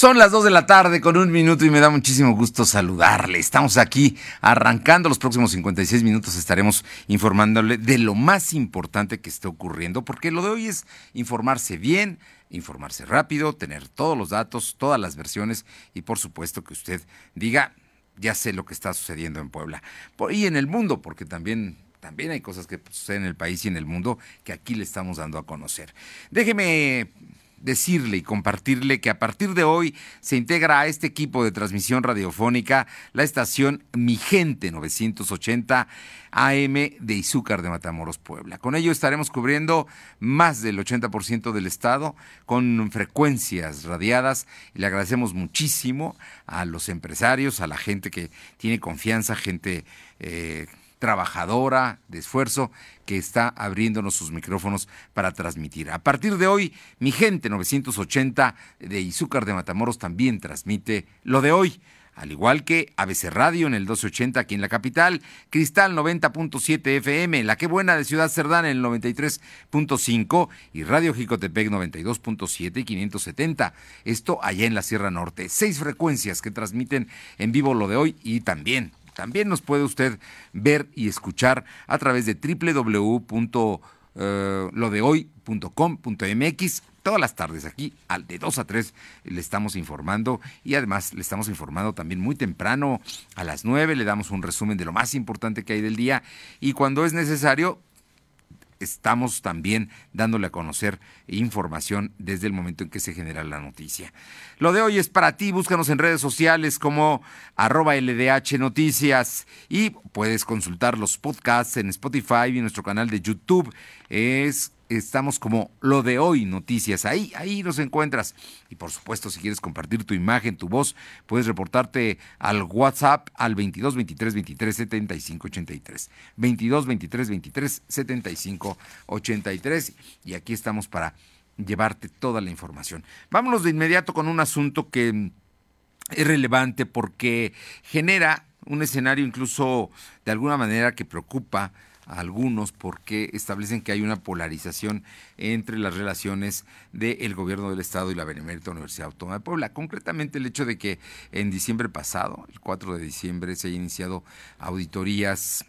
Son las 2 de la tarde con un minuto y me da muchísimo gusto saludarle. Estamos aquí arrancando los próximos 56 minutos. Estaremos informándole de lo más importante que está ocurriendo, porque lo de hoy es informarse bien, informarse rápido, tener todos los datos, todas las versiones y por supuesto que usted diga, ya sé lo que está sucediendo en Puebla y en el mundo, porque también también hay cosas que suceden en el país y en el mundo que aquí le estamos dando a conocer. Déjeme decirle y compartirle que a partir de hoy se integra a este equipo de transmisión radiofónica la estación Mi Gente 980 AM de Izúcar de Matamoros, Puebla. Con ello estaremos cubriendo más del 80% del estado con frecuencias radiadas y le agradecemos muchísimo a los empresarios, a la gente que tiene confianza, gente... Eh, trabajadora, de esfuerzo, que está abriéndonos sus micrófonos para transmitir. A partir de hoy, mi gente 980 de Izúcar de Matamoros también transmite lo de hoy. Al igual que ABC Radio en el 1280 aquí en la capital, Cristal 90.7 FM, La Que Buena de Ciudad Cerdán en el 93.5 y Radio Jicotepec 92.7 y 570. Esto allá en la Sierra Norte. Seis frecuencias que transmiten en vivo lo de hoy y también también nos puede usted ver y escuchar a través de www.lodehoy.com.mx todas las tardes aquí, al de 2 a 3, le estamos informando. Y además le estamos informando también muy temprano, a las 9 le damos un resumen de lo más importante que hay del día. Y cuando es necesario estamos también dándole a conocer información desde el momento en que se genera la noticia. Lo de hoy es para ti, búscanos en redes sociales como arroba LDH Noticias y puedes consultar los podcasts en Spotify y en nuestro canal de YouTube. Es estamos como lo de hoy noticias. Ahí, ahí nos encuentras. Y por supuesto, si quieres compartir tu imagen, tu voz, puedes reportarte al WhatsApp al 22 23 23 75 83. 22 23 23 75 83. Y aquí estamos para llevarte toda la información. Vámonos de inmediato con un asunto que es relevante porque genera un escenario incluso de alguna manera que preocupa algunos porque establecen que hay una polarización entre las relaciones del gobierno del Estado y la Benemérita Universidad Autónoma de Puebla. Concretamente el hecho de que en diciembre pasado, el 4 de diciembre, se haya iniciado auditorías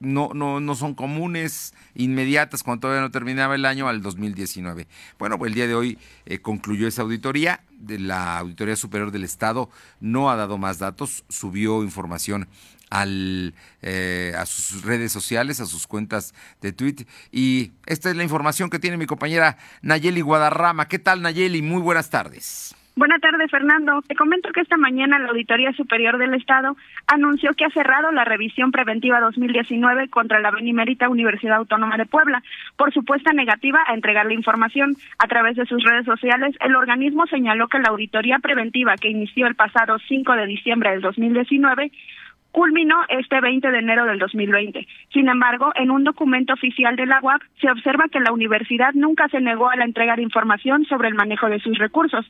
no, no, no son comunes, inmediatas, cuando todavía no terminaba el año, al 2019. Bueno, pues el día de hoy eh, concluyó esa auditoría. De la Auditoría Superior del Estado no ha dado más datos, subió información al, eh, a sus redes sociales, a sus cuentas de Twitter. Y esta es la información que tiene mi compañera Nayeli Guadarrama. ¿Qué tal, Nayeli? Muy buenas tardes. Buenas tardes, Fernando. Te comento que esta mañana la Auditoría Superior del Estado anunció que ha cerrado la revisión preventiva 2019 contra la Benemérita Universidad Autónoma de Puebla por supuesta negativa a entregar la información. A través de sus redes sociales, el organismo señaló que la auditoría preventiva que inició el pasado 5 de diciembre del 2019 culminó este 20 de enero del 2020. Sin embargo, en un documento oficial de la UAP se observa que la universidad nunca se negó a la entrega de información sobre el manejo de sus recursos.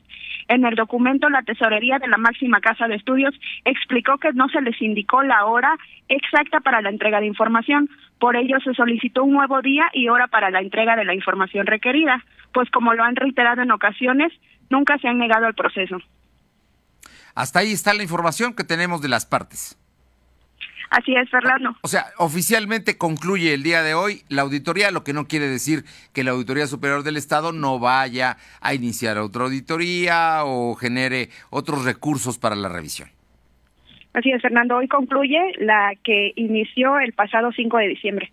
En el documento, la tesorería de la máxima casa de estudios explicó que no se les indicó la hora exacta para la entrega de información. Por ello, se solicitó un nuevo día y hora para la entrega de la información requerida, pues como lo han reiterado en ocasiones, nunca se han negado al proceso. Hasta ahí está la información que tenemos de las partes. Así es, Fernando. O sea, oficialmente concluye el día de hoy la auditoría, lo que no quiere decir que la Auditoría Superior del Estado no vaya a iniciar otra auditoría o genere otros recursos para la revisión. Así es, Fernando. Hoy concluye la que inició el pasado 5 de diciembre.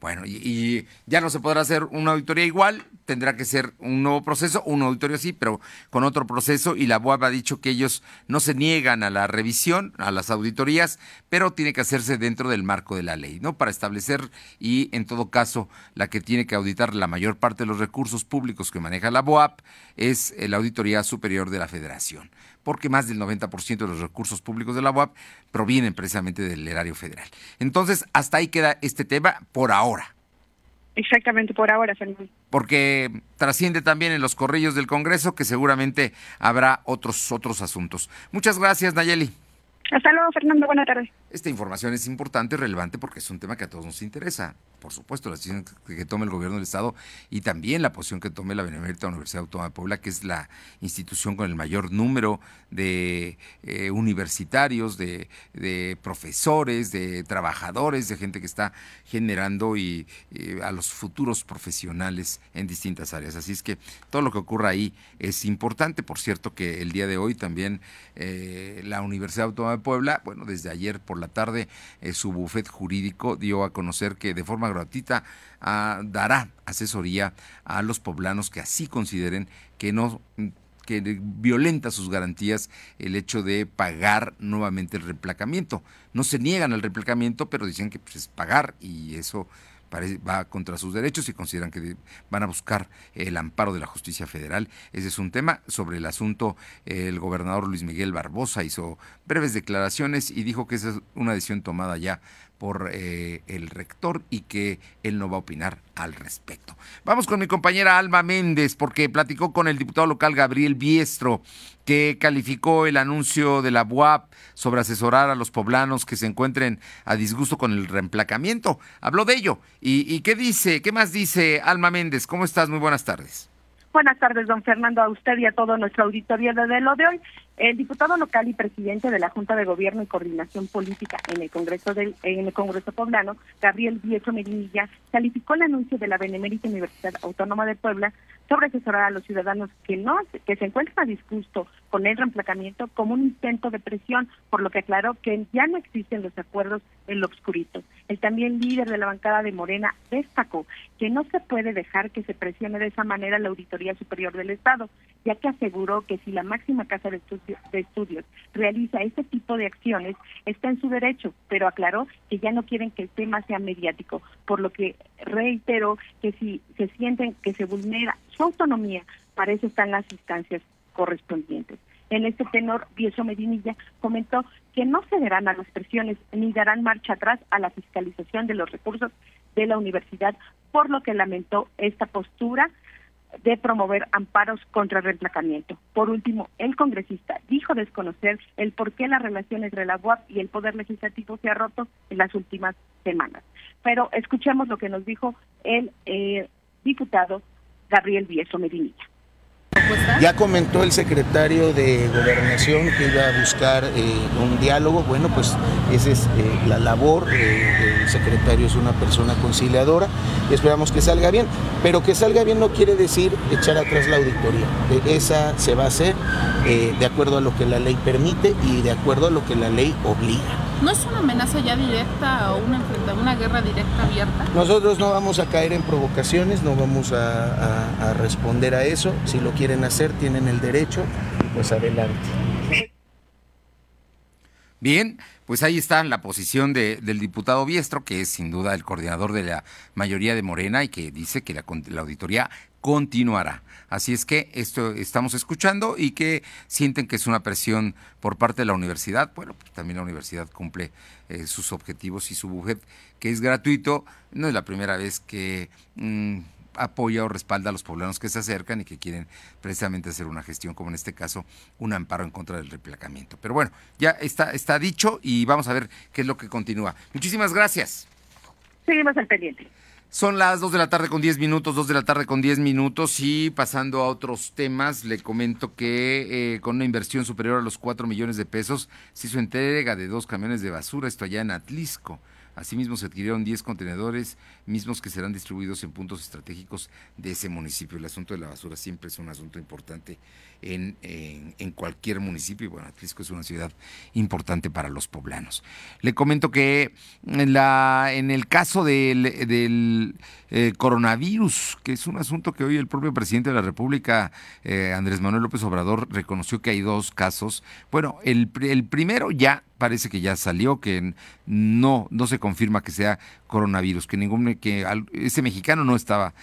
Bueno, y, ya no se podrá hacer una auditoría igual, tendrá que ser un nuevo proceso, una auditoría sí, pero con otro proceso, y la BOAB ha dicho que ellos no se niegan a la revisión, a las auditorías, pero tiene que hacerse dentro del marco de la ley, ¿no? Para establecer, y en todo caso, la que tiene que auditar la mayor parte de los recursos públicos que maneja la BOAP es la Auditoría Superior de la Federación porque más del 90% de los recursos públicos de la UAP provienen precisamente del erario federal. Entonces, hasta ahí queda este tema por ahora. Exactamente, por ahora, Fernando. Porque trasciende también en los corrillos del Congreso que seguramente habrá otros, otros asuntos. Muchas gracias, Nayeli. Hasta luego, Fernando. Buenas tardes. Esta información es importante, relevante, porque es un tema que a todos nos interesa. Por supuesto, la decisión que tome el gobierno del Estado y también la posición que tome la Benemérita Universidad Autónoma de Puebla, que es la institución con el mayor número de eh, universitarios, de, profesores, de trabajadores, de gente que está generando y, a los futuros profesionales en distintas áreas. Así es que todo lo que ocurra ahí es importante. Por cierto, que el día de hoy también eh, la Universidad Autónoma de Puebla, bueno, desde ayer por la tarde, eh, su bufet jurídico dio a conocer que de forma gratuita ah, dará asesoría a los poblanos que así consideren que no que violenta sus garantías el hecho de pagar nuevamente el replacamiento. No se niegan al replacamiento, pero dicen que pues, es pagar y eso va contra sus derechos y consideran que van a buscar el amparo de la justicia federal. Ese es un tema. Sobre el asunto, el gobernador Luis Miguel Barbosa hizo breves declaraciones y dijo que esa es una decisión tomada ya por eh, el rector y que él no va a opinar al respecto. Vamos con mi compañera Alma Méndez porque platicó con el diputado local Gabriel Biestro que calificó el anuncio de la BUAP sobre asesorar a los poblanos que se encuentren a disgusto con el reemplacamiento. Habló de ello. ¿Y, y qué dice? ¿Qué más dice Alma Méndez? ¿Cómo estás? Muy buenas tardes. Buenas tardes, don Fernando, a usted y a todo nuestro auditorio de lo de hoy. El diputado local y presidente de la Junta de Gobierno y Coordinación Política en el Congreso del, en el Congreso Poblano, Gabriel Vieso Medinilla, calificó el anuncio de la Benemérita Universidad Autónoma de Puebla sobre asesorar a los ciudadanos que no que se encuentran a disgusto con el reemplacamiento como un intento de presión, por lo que aclaró que ya no existen los acuerdos en lo obscurito. El también líder de la bancada de Morena destacó que no se puede dejar que se presione de esa manera la Auditoría Superior del Estado, ya que aseguró que si la máxima casa de estudios de Estudios realiza este tipo de acciones, está en su derecho, pero aclaró que ya no quieren que el tema sea mediático, por lo que reiteró que si se sienten que se vulnera su autonomía, para eso están las instancias correspondientes. En este tenor, Bieso Medinilla comentó que no cederán a las presiones ni darán marcha atrás a la fiscalización de los recursos de la universidad, por lo que lamentó esta postura de promover amparos contra el reemplacamiento. Por último, el congresista dijo desconocer el por qué la relación entre la UAP y el Poder Legislativo se ha roto en las últimas semanas. Pero escuchemos lo que nos dijo el eh, diputado Gabriel Vieso Medinilla. Ya comentó el secretario de Gobernación que iba a buscar eh, un diálogo. Bueno, pues esa es eh, la labor. Eh, el secretario es una persona conciliadora y esperamos que salga bien. Pero que salga bien no quiere decir echar atrás la auditoría. esa se va a hacer de acuerdo a lo que la ley permite y de acuerdo a lo que la ley obliga. ¿No es una amenaza ya directa o una, una guerra directa abierta? Nosotros no vamos a caer en provocaciones, no vamos a, responder a eso. Si lo quieren hacer, tienen el derecho, pues adelante. Bien, pues ahí está la posición del diputado Biestro, que es sin duda el coordinador de la mayoría de Morena y que dice que la, auditoría continuará. Así es que esto estamos escuchando y que sienten que es una presión por parte de la universidad. Bueno, pues también la universidad cumple eh, sus objetivos y su bujet, que es gratuito. No es la primera vez que mm, apoya o respalda a los poblanos que se acercan y que quieren precisamente hacer una gestión, como en este caso, un amparo en contra del replacamiento. Pero bueno, ya está, está dicho y vamos a ver qué es lo que continúa. Muchísimas gracias. Seguimos al pendiente. Son las 2 de la tarde con 10 minutos, 2 de la tarde con 10 minutos y pasando a otros temas, le comento que eh, con una inversión superior a los 4 millones de pesos se hizo entrega de dos camiones de basura, esto allá en Atlisco. Asimismo, se adquirieron 10 contenedores mismos que serán distribuidos en puntos estratégicos de ese municipio. El asunto de la basura siempre es un asunto importante en, en, cualquier municipio. Y bueno, Atlisco es una ciudad importante para los poblanos. Le comento que en, la, en el caso del, del eh, coronavirus, que es un asunto que hoy el propio presidente de la República, eh, Andrés Manuel López Obrador, reconoció que hay dos casos. Bueno, el, el primero ya parece que ya salió, que no, no se confirma que sea coronavirus, que ningún, que ese mexicano no estaba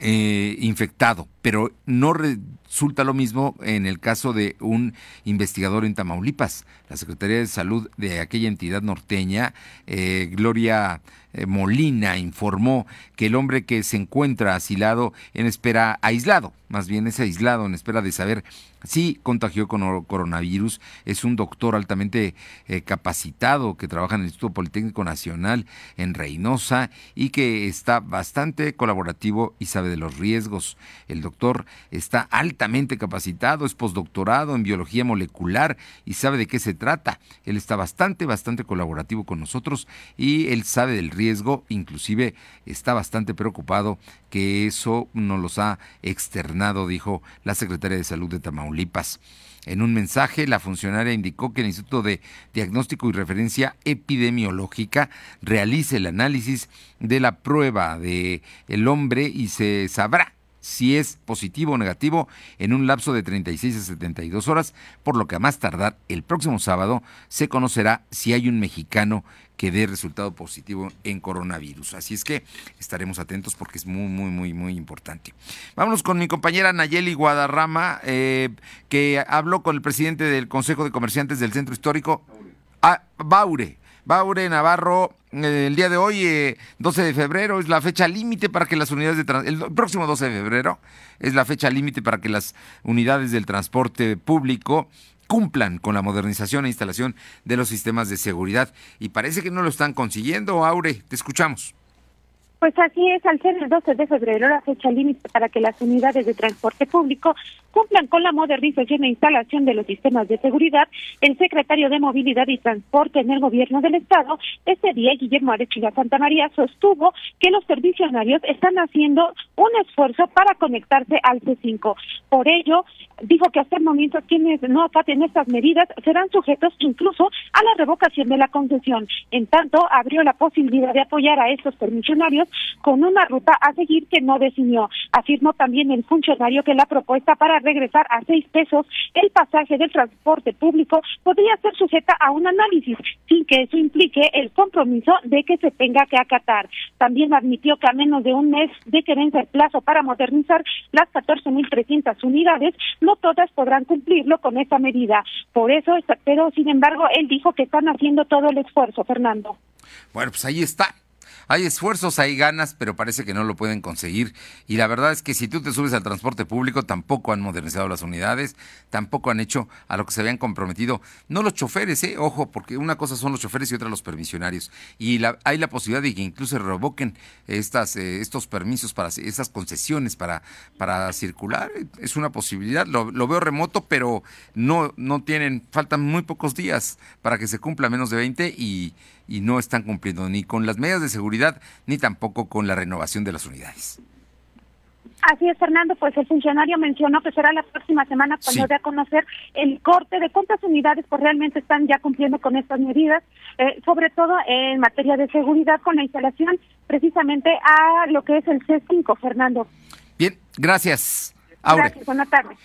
eh, infectado, pero no resulta lo mismo en el caso de un investigador en Tamaulipas. La Secretaría de Salud de aquella entidad norteña, eh, Gloria Molina informó que el hombre que se encuentra asilado en espera aislado, más bien es aislado en espera de saber si contagió con coronavirus, es un doctor altamente eh, capacitado que trabaja en el Instituto Politécnico Nacional en Reynosa y que está bastante colaborativo y sabe de los riesgos. El doctor está altamente capacitado, es postdoctorado en biología molecular y sabe de qué se trata. Él está bastante, bastante colaborativo con nosotros y él sabe del riesgo, inclusive está bastante preocupado que eso nos los ha externado, dijo la secretaria de Salud de Tamaulipas. En un mensaje, la funcionaria indicó que el Instituto de Diagnóstico y Referencia Epidemiológica realice el análisis de la prueba de el hombre y se sabrá si es positivo o negativo en un lapso de 36 a 72 horas, por lo que a más tardar el próximo sábado se conocerá si hay un mexicano que dé resultado positivo en coronavirus. Así es que estaremos atentos porque es muy, muy, muy, muy importante. Vámonos con mi compañera Nayeli Guadarrama, eh, que habló con el presidente del Consejo de Comerciantes del Centro Histórico, ah, Baure. Baure Navarro, eh, el día de hoy, 12 eh, de febrero, es la fecha límite para que las unidades de transporte, el próximo 12 de febrero es la fecha límite para que las unidades del transporte público cumplan con la modernización e instalación de los sistemas de seguridad. Y parece que no lo están consiguiendo. Aure, te escuchamos. Pues así es, al ser el 12 de febrero la fecha límite para que las unidades de transporte público cumplan con la modernización e instalación de los sistemas de seguridad, el secretario de Movilidad y Transporte en el Gobierno del Estado, este día, Guillermo Arechiga Santa María, sostuvo que los servicionarios están haciendo un esfuerzo para conectarse al C5. Por ello, dijo que hasta el momento quienes no acaten estas medidas serán sujetos incluso a la revocación de la concesión. En tanto, abrió la posibilidad de apoyar a estos permisionarios con una ruta a seguir que no definió. Afirmó también el funcionario que la propuesta para regresar a seis pesos el pasaje del transporte público podría ser sujeta a un análisis, sin que eso implique el compromiso de que se tenga que acatar. También admitió que a menos de un mes de que vence el plazo para modernizar las 14.300 unidades, no todas podrán cumplirlo con esta medida. Por eso, pero sin embargo, él dijo que están haciendo todo el esfuerzo, Fernando. Bueno, pues ahí está. Hay esfuerzos, hay ganas, pero parece que no lo pueden conseguir. Y la verdad es que si tú te subes al transporte público, tampoco han modernizado las unidades, tampoco han hecho a lo que se habían comprometido. No los choferes, ¿eh? ojo, porque una cosa son los choferes y otra los permisionarios. Y hay la posibilidad de que incluso revoquen estas, eh, estos permisos, para estas concesiones para, para circular. Es una posibilidad, lo, lo veo remoto, pero no, no tienen, faltan muy pocos días para que se cumpla menos de 20 y y no están cumpliendo ni con las medidas de seguridad ni tampoco con la renovación de las unidades. Así es, Fernando, pues el funcionario mencionó que será la próxima semana cuando dé a conocer el corte de cuántas unidades pues realmente están ya cumpliendo con estas medidas, eh, sobre todo en materia de seguridad con la instalación precisamente a lo que es el C5, Fernando. Bien, gracias. Gracias, buenas tardes.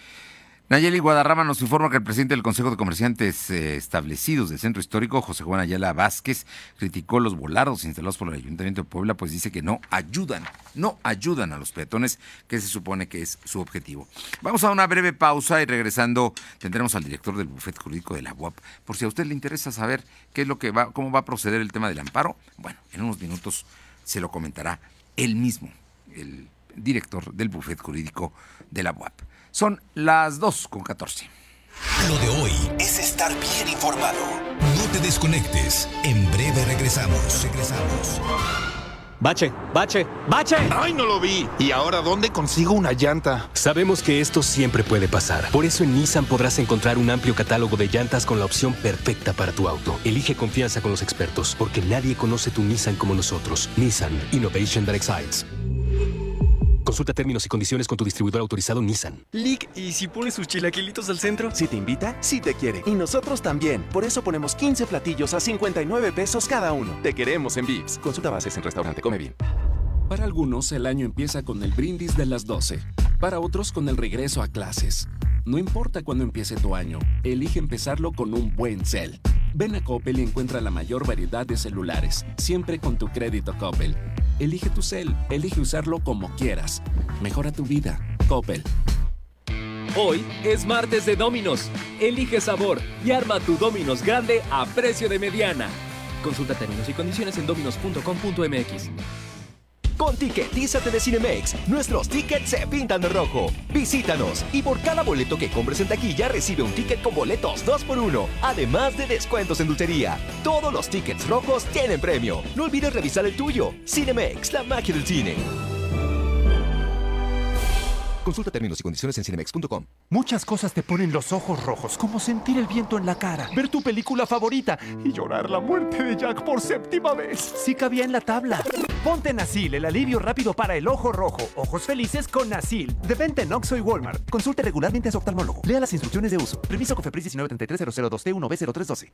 Nayeli Guadarrama nos informa que el presidente del Consejo de Comerciantes eh, Establecidos del Centro Histórico, José Juan Ayala Vázquez, criticó los volados instalados por el Ayuntamiento de Puebla, pues dice que no ayudan, no ayudan a los peatones, que se supone que es su objetivo. Vamos a una breve pausa y regresando tendremos al director del bufete jurídico de la UAP. Por si a usted le interesa saber qué es lo que va, cómo va a proceder el tema del amparo, bueno, en unos minutos se lo comentará él mismo, el director del bufete jurídico de la UAP. Son las 2 con 14. Lo de hoy es estar bien informado. No te desconectes. En breve regresamos. Regresamos. Bache, bache, bache. ¡Ay, no lo vi! ¿Y ahora dónde consigo una llanta? Sabemos que esto siempre puede pasar. Por eso en Nissan podrás encontrar un amplio catálogo de llantas con la opción perfecta para tu auto. Elige confianza con los expertos, porque nadie conoce tu Nissan como nosotros. Nissan Innovation that excites. Consulta términos y condiciones con tu distribuidor autorizado Nissan. Lick, ¿y si pones sus chilaquilitos al centro? Si te invita, si te quiere. Y nosotros también. Por eso ponemos 15 platillos a 59 pesos cada uno. Te queremos en Vips. Consulta bases en restaurante. Come bien. Para algunos, el año empieza con el brindis de las 12. Para otros, con el regreso a clases. No importa cuándo empiece tu año, elige empezarlo con un buen cel. Ven a Coppel y encuentra la mayor variedad de celulares, siempre con tu crédito Coppel. Elige tu cel, elige usarlo como quieras. Mejora tu vida. Coppel. Hoy es martes de Dominos. Elige sabor y arma tu Dominos grande a precio de mediana. Consulta términos y condiciones en dominos.com.mx. Con Ticketízate de Cinemex, nuestros tickets se pintan de rojo. Visítanos y por cada boleto que compres en taquilla recibe un ticket con boletos 2x1, además de descuentos en dulcería. Todos los tickets rojos tienen premio. No olvides revisar el tuyo. Cinemex, la magia del cine. Consulta términos y condiciones en cinemex.com. Muchas cosas te ponen los ojos rojos, como sentir el viento en la cara, ver tu película favorita y llorar la muerte de Jack por séptima vez. Sí cabía en la tabla. Ponte Nasil, el alivio rápido para el ojo rojo. Ojos felices con Nasil. De venta en Oxxo y Walmart. Consulte regularmente a su oftalmólogo. Lea las instrucciones de uso. Permiso COFEPRIS 1933002 t 1 b 0312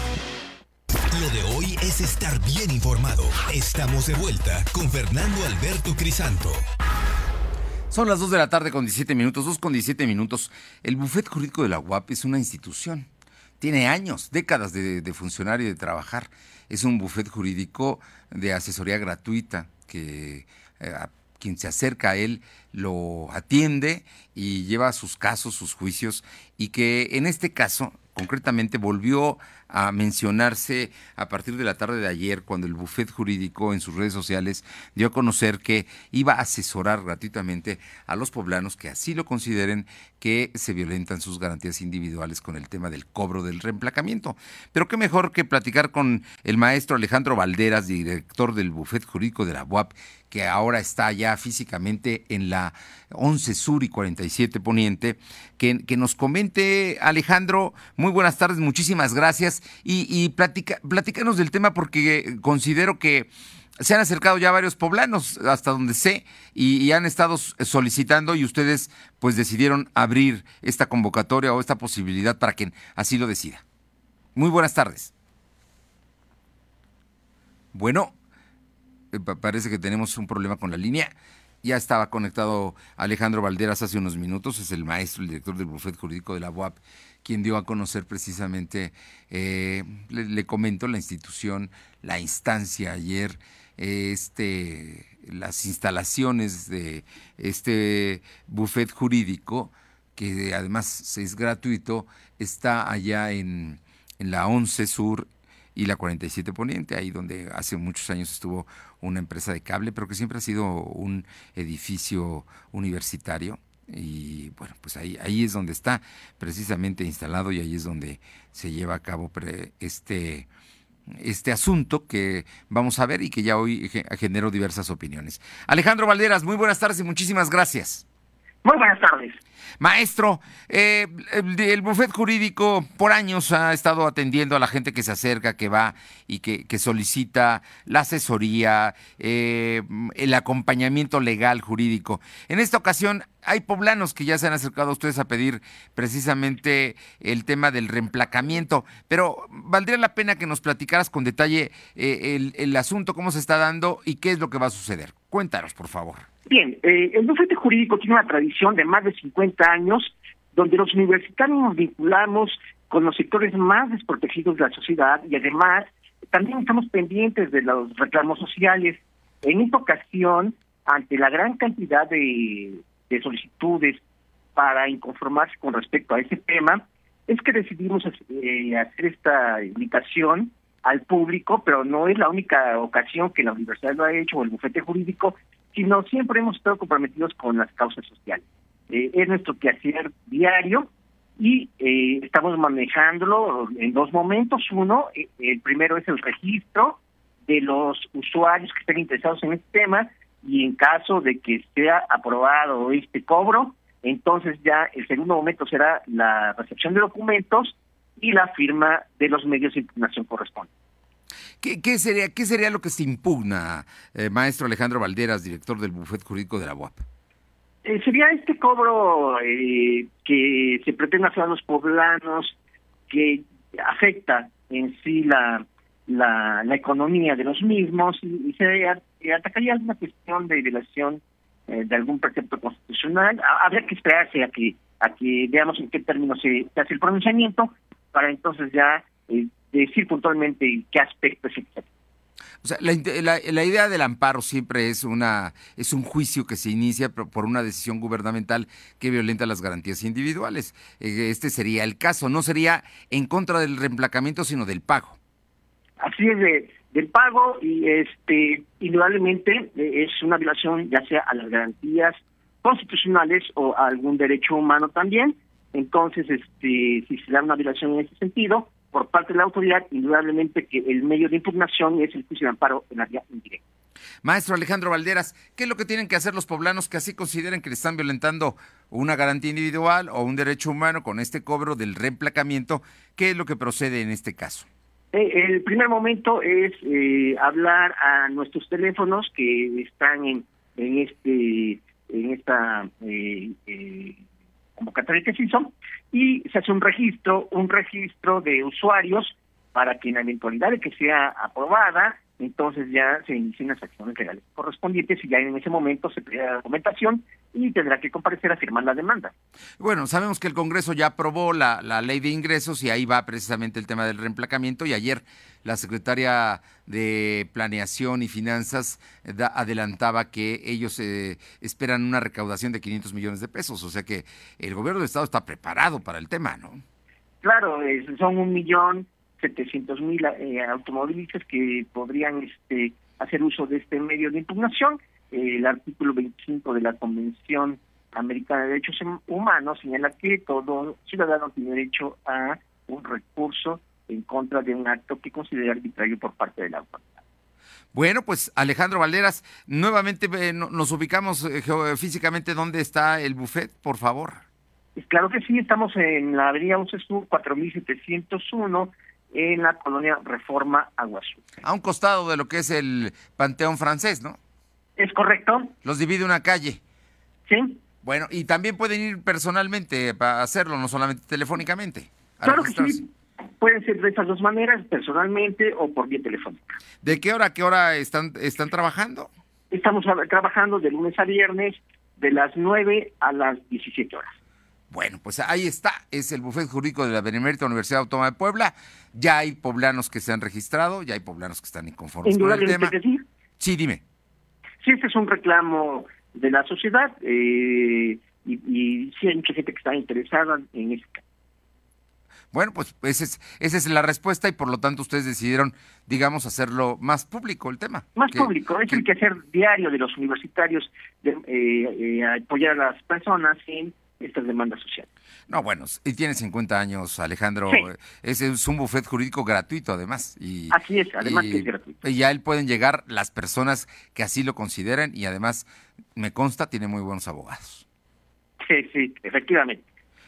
Lo de hoy es estar bien informado. Estamos de vuelta con Fernando Alberto Crisanto. Son las 2 de la tarde con 17 minutos, 2 con 17 minutos. El bufete jurídico de la UAP es una institución. Tiene años, décadas de, de funcionar y de trabajar. Es un bufete jurídico de asesoría gratuita que eh, a quien se acerca a él lo atiende y lleva sus casos, sus juicios y que en este caso concretamente volvió a mencionarse a partir de la tarde de ayer cuando el bufet jurídico en sus redes sociales dio a conocer que iba a asesorar gratuitamente a los poblanos que así lo consideren que se violentan sus garantías individuales con el tema del cobro del reemplacamiento. Pero qué mejor que platicar con el maestro Alejandro Valderas, director del bufet jurídico de la UAP, que ahora está ya físicamente en la 11 Sur y 47 Poniente, que, que nos comente, Alejandro, muy buenas tardes, muchísimas gracias y, y platícanos del tema porque considero que se han acercado ya varios poblanos, hasta donde sé, y, y, han estado solicitando y ustedes pues decidieron abrir esta convocatoria o esta posibilidad para quien así lo decida. Muy buenas tardes. Bueno, eh, parece que tenemos un problema con la línea. Ya estaba conectado Alejandro Valderas hace unos minutos, es el maestro, el director del bufete jurídico de la UAP, quien dio a conocer precisamente, eh, le, comento, la institución, la instancia ayer, este, las instalaciones de este bufete jurídico, que además es gratuito, está allá en, en la 11 Sur y la 47 Poniente, ahí donde hace muchos años estuvo una empresa de cable, pero que siempre ha sido un edificio universitario. Y bueno, pues ahí, ahí es donde está precisamente instalado y ahí es donde se lleva a cabo este, este asunto que vamos a ver y que ya hoy generó diversas opiniones. Alejandro Valderas, muy buenas tardes y muchísimas gracias. Muy buenas tardes. Maestro, eh, el, bufet jurídico por años ha estado atendiendo a la gente que se acerca, que va y que, que solicita la asesoría, eh, el acompañamiento legal jurídico. En esta ocasión hay poblanos que ya se han acercado a ustedes a pedir precisamente el tema del reemplacamiento, pero valdría la pena que nos platicaras con detalle eh, el, el asunto, cómo se está dando y qué es lo que va a suceder. Cuéntanos, por favor. Bien, eh, el bufete jurídico tiene una tradición de más de 50 años, donde los universitarios nos vinculamos con los sectores más desprotegidos de la sociedad y además también estamos pendientes de los reclamos sociales. En esta ocasión, ante la gran cantidad de, de solicitudes para inconformarse con respecto a ese tema, es que decidimos eh, hacer esta invitación al público, pero no es la única ocasión que la universidad lo ha hecho o el bufete jurídico, sino siempre hemos estado comprometidos con las causas sociales. Eh, es nuestro quehacer diario y eh, estamos manejándolo en dos momentos. Uno, eh, el primero es el registro de los usuarios que estén interesados en este tema y en caso de que sea aprobado este cobro, entonces ya el segundo momento será la recepción de documentos y la firma de los medios de impugnación correspondientes. ¿Qué, ¿Qué, sería, ¿Qué sería lo que se impugna, eh, maestro Alejandro Valderas, director del bufete jurídico de la UAP? Eh, sería este cobro eh, que se pretende hacer a los poblanos, que afecta en sí la, la, economía de los mismos y, se atacaría alguna cuestión de violación eh, de algún precepto constitucional. Ha- Habría que esperarse a que a que veamos en qué términos se, se hace el pronunciamiento para entonces ya eh, decir puntualmente en qué aspecto es. O sea, la, inte- la- la idea del amparo siempre es una es un juicio que se inicia por por una decisión gubernamental que violenta las garantías individuales. Eh, Este sería el caso, no sería en contra del reemplacamiento, sino del pago. Así es de, del pago y este indudablemente eh, es una violación ya sea a las garantías constitucionales o a algún derecho humano también. Entonces, este si se da una violación en ese sentido por parte de la autoridad, indudablemente que el medio de impugnación es el juicio de amparo en la vía indirecta. Maestro Alejandro Valderas, ¿qué es lo que tienen que hacer los poblanos que así consideren que le están violentando una garantía individual o un derecho humano con este cobro del reemplacamiento? ¿Qué es lo que procede en este caso? Eh, El primer momento es eh, hablar a nuestros teléfonos que están en, en este en esta eh, eh, convocatoria que se hizo y se hace un registro, un registro de usuarios para que en la eventualidad de que sea aprobada, entonces ya se inicien las acciones legales correspondientes y ya en ese momento se pide la documentación y tendrá que comparecer a firmar la demanda. Bueno, sabemos que el Congreso ya aprobó la, la ley de ingresos y ahí va precisamente el tema del reemplacamiento y ayer la secretaria de Planeación y Finanzas eh, da- adelantaba que ellos eh, esperan una recaudación de 500 millones de pesos, o sea que el gobierno del Estado está preparado para el tema, ¿no? Claro, son un millón setecientos mil eh, automovilistas que podrían este, hacer uso de este medio de impugnación. Eh, el artículo 25 de la Convención Americana de Derechos Hum- Humanos señala que todo ciudadano tiene derecho a un recurso en contra de un acto que considera arbitrario por parte de la autoridad. Bueno, pues Alejandro Valderas, nuevamente eh, no- nos ubicamos eh, físicamente dónde está el buffet, por favor. Claro que sí, estamos en la avenida 11 Sur 4701 en la colonia Reforma Aguazul. A un costado de lo que es el Panteón francés, ¿no? ¿Es correcto? Los divide una calle. Sí. Bueno, y también pueden ir personalmente para hacerlo, no solamente telefónicamente. Claro que sí. Pueden ser de estas dos maneras, personalmente o por vía telefónica. ¿De qué hora a qué hora están, están trabajando? Estamos trabajando de lunes a viernes de las 9 a las 17 horas. Bueno, pues ahí está, es el bufete jurídico de la Benemérita Universidad Autónoma de Puebla. Ya hay poblanos que se han registrado, ya hay poblanos que están inconformes con el tema. que sí. Dime. Sí, este es un reclamo de la sociedad eh, y, y sí hay mucha gente que está interesada en este caso. Bueno, pues esa es, esa es la respuesta y por lo tanto ustedes decidieron, digamos, hacerlo más público el tema. Más Que- público, es el quehacer diario de los universitarios de eh, eh, apoyar a las personas en estas demandas sociales. No, bueno, y tiene 50 años, Alejandro. Sí. Ese es un bufete jurídico gratuito, además. Y, Así es, además y- que es gratuito. Y ya él pueden llegar las personas que así lo consideren y además, me consta, tiene muy buenos abogados. Sí, sí, efectivamente.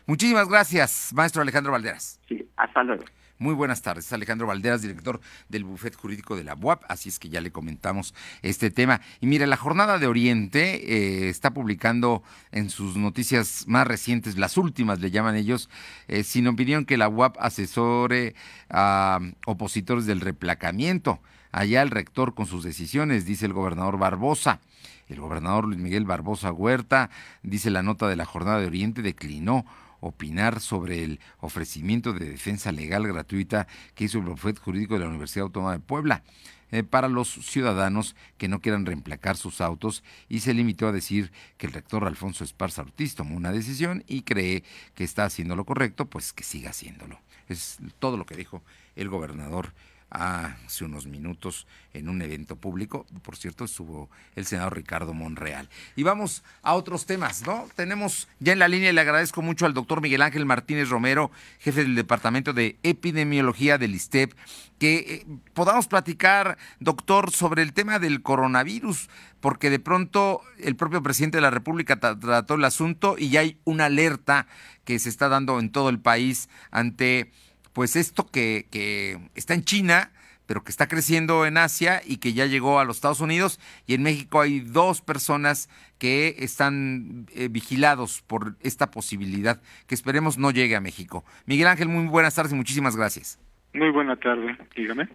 Muchísimas gracias, maestro Alejandro Valderas. Sí, hasta luego. Muy buenas tardes, Alejandro Valderas, director del bufete jurídico de la UAP, así es que ya le comentamos este tema. Y mire, la Jornada de Oriente eh, está publicando en sus noticias más recientes, las últimas le llaman ellos, eh, sin opinión que la UAP asesore a opositores del replacamiento. Allá el rector con sus decisiones, dice el gobernador Barbosa. El gobernador Luis Miguel Barbosa Huerta, dice la nota de la Jornada de Oriente, declinó opinar sobre el ofrecimiento de defensa legal gratuita que hizo el bufete jurídico de la Universidad Autónoma de Puebla eh, para los ciudadanos que no quieran reemplacar sus autos y se limitó a decir que el rector Alfonso Esparza Ortiz tomó una decisión y cree que está haciendo lo correcto, pues que siga haciéndolo. Es todo lo que dijo el gobernador hace unos minutos en un evento público. Por cierto, estuvo el senador Ricardo Monreal. Y vamos a otros temas, ¿no? Tenemos ya en la línea y le agradezco mucho al doctor Miguel Ángel Martínez Romero, jefe del Departamento de Epidemiología del ISTEP, que eh, podamos platicar, doctor, sobre el tema del coronavirus, porque de pronto el propio presidente de la República tra- trató el asunto y ya hay una alerta que se está dando en todo el país ante pues esto que, que está en China, pero que está creciendo en Asia y que ya llegó a los Estados Unidos. Y en México hay dos personas que están eh, vigilados por esta posibilidad, que esperemos no llegue a México. Miguel Ángel, muy buenas tardes y muchísimas gracias. Muy buena tarde, dígame.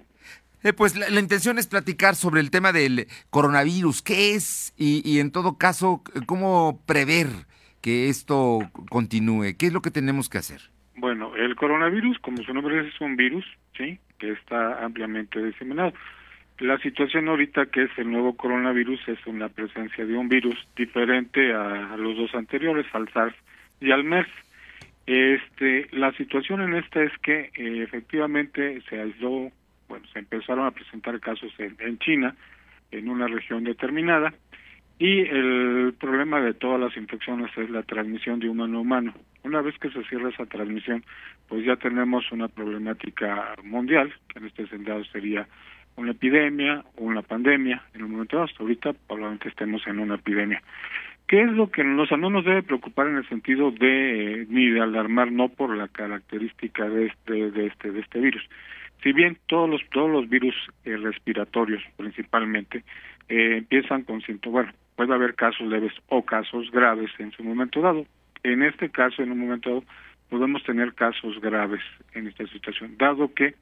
Eh, pues la, la, intención es platicar sobre el tema del coronavirus, qué es y, y, en todo caso, cómo prever que esto continúe, qué es lo que tenemos que hacer. Bueno, coronavirus, como su nombre es, es un virus, ¿sí? Que está ampliamente diseminado. La situación ahorita que es el nuevo coronavirus es una presencia de un virus diferente a, los dos anteriores, al SARS y al MERS. Este, la situación en esta es que eh, efectivamente se aisló, bueno, se empezaron a presentar casos en, en China, en una región determinada, y el problema de todas las infecciones es la transmisión de humano a humano. Una vez que se cierra esa transmisión, pues ya tenemos una problemática mundial, que en este sentido sería una epidemia o una pandemia en el momento hasta ahorita probablemente estemos en una epidemia. ¿Qué es lo que nos, no nos debe preocupar en el sentido de ni de alarmar no por la característica de este de este de este virus? Si bien todos los todos los virus eh, respiratorios principalmente eh, empiezan con síntomas, bueno, puede haber casos leves o casos graves en su momento dado. En este caso, en un momento dado, podemos tener casos graves en esta situación, dado que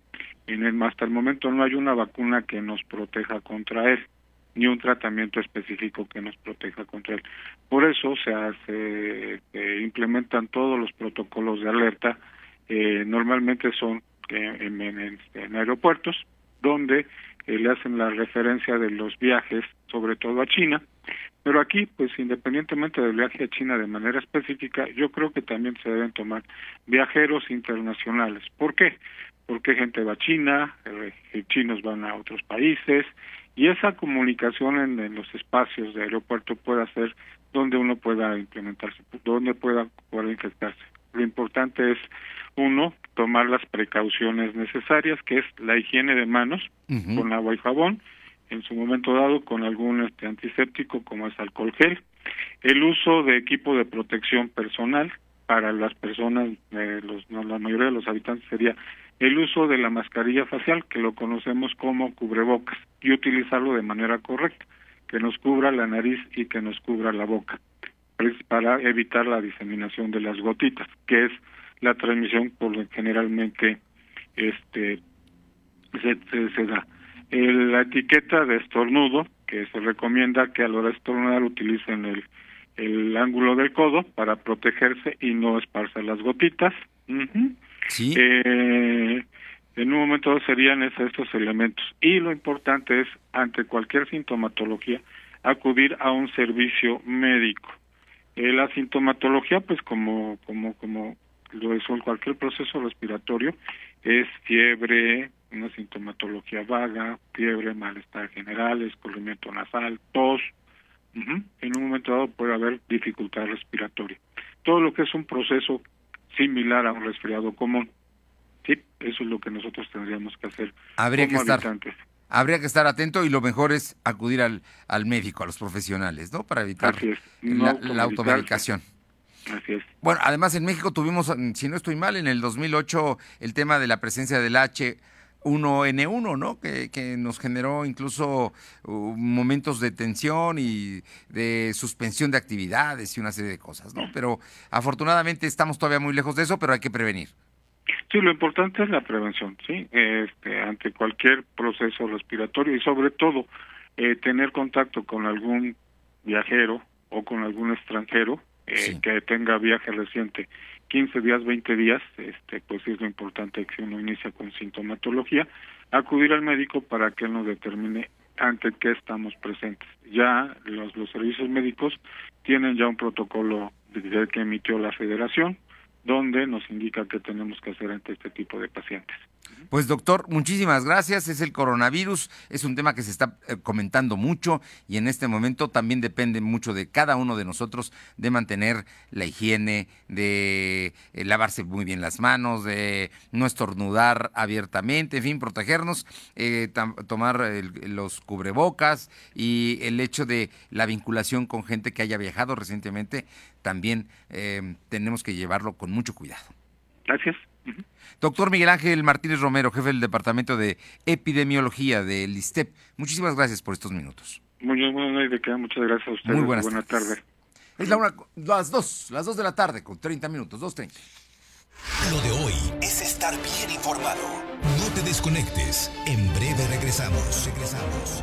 en el, hasta el momento no hay una vacuna que nos proteja contra él, ni un tratamiento específico que nos proteja contra él. Por eso se hace, eh, implementan todos los protocolos de alerta, eh, normalmente son en, en, en, aeropuertos, donde eh, le hacen la referencia de los viajes, sobre todo a China, pero aquí, pues independientemente del viaje a China de manera específica, yo creo que también se deben tomar viajeros internacionales. ¿Por qué? Porque gente va a China, chinos van a otros países, y esa comunicación en, en, los espacios de aeropuerto puede hacer donde uno pueda implementarse, donde pueda poder infectarse. Lo importante es, uno, tomar las precauciones necesarias, que es la higiene de manos uh -huh. con agua y jabón, en su momento dado con algún este, antiséptico como es alcohol gel, el uso de equipo de protección personal para las personas, eh, los, no, la mayoría de los habitantes sería el uso de la mascarilla facial, que lo conocemos como cubrebocas, y utilizarlo de manera correcta, que nos cubra la nariz y que nos cubra la boca, para evitar la diseminación de las gotitas, que es la transmisión por lo que generalmente este se, se, da la etiqueta de estornudo, que se recomienda que a la hora de estornudar utilicen el, el ángulo del codo para protegerse y no esparcer las gotitas. Uh -huh. Sí. Eh, en un momento serían esos, estos elementos. Y lo importante es, ante cualquier sintomatología, acudir a un servicio médico. Eh, la sintomatología, pues como, como, como lo es cualquier proceso respiratorio, es fiebre, una sintomatología vaga, fiebre, malestar general, escurrimiento nasal, tos. Uh -huh. En un momento dado puede haber dificultad respiratoria. Todo lo que es un proceso similar a un resfriado común. Sí, eso es lo que nosotros tendríamos que hacer. Habría como que estar. habitantes. Habría que estar atento y lo mejor es acudir al, al médico, a los profesionales, ¿no? Para evitar no la, la automedicación. Así es. Bueno, además en México tuvimos, si no estoy mal, en el 2008 el tema de la presencia del H1N1, ¿no? Que, que nos generó incluso uh, momentos de tensión y de suspensión de actividades y una serie de cosas, ¿no? Pero afortunadamente estamos todavía muy lejos de eso, pero hay que prevenir. Sí, lo importante es la prevención, ¿sí? Este, ante cualquier proceso respiratorio y sobre todo eh, tener contacto con algún viajero o con algún extranjero eh, sí. que tenga viaje reciente 15 días, 20 días, este, pues es lo importante que uno inicia con sintomatología, acudir al médico para que él nos determine ante qué estamos presentes. Ya los, los servicios médicos tienen ya un protocolo que emitió la federación, donde nos indica qué tenemos que hacer ante este tipo de pacientes. Pues doctor, muchísimas gracias. Es el coronavirus, es un tema que se está eh, comentando mucho y en este momento también depende mucho de cada uno de nosotros de mantener la higiene, de eh, lavarse muy bien las manos, de no estornudar abiertamente, en fin, protegernos, eh, tomar los cubrebocas y el hecho de la vinculación con gente que haya viajado recientemente, también eh, tenemos que llevarlo con mucho cuidado. Gracias. Doctor Miguel Ángel Martínez Romero, jefe del Departamento de Epidemiología del ISTEP, muchísimas gracias por estos minutos. Muy buenas de queda, muchas gracias a ustedes. Muy buenas Buena tarde. Es la una, las dos, las dos de la tarde con 30 minutos, 2.30. Lo de hoy es estar bien informado. No te desconectes. En breve regresamos. Regresamos.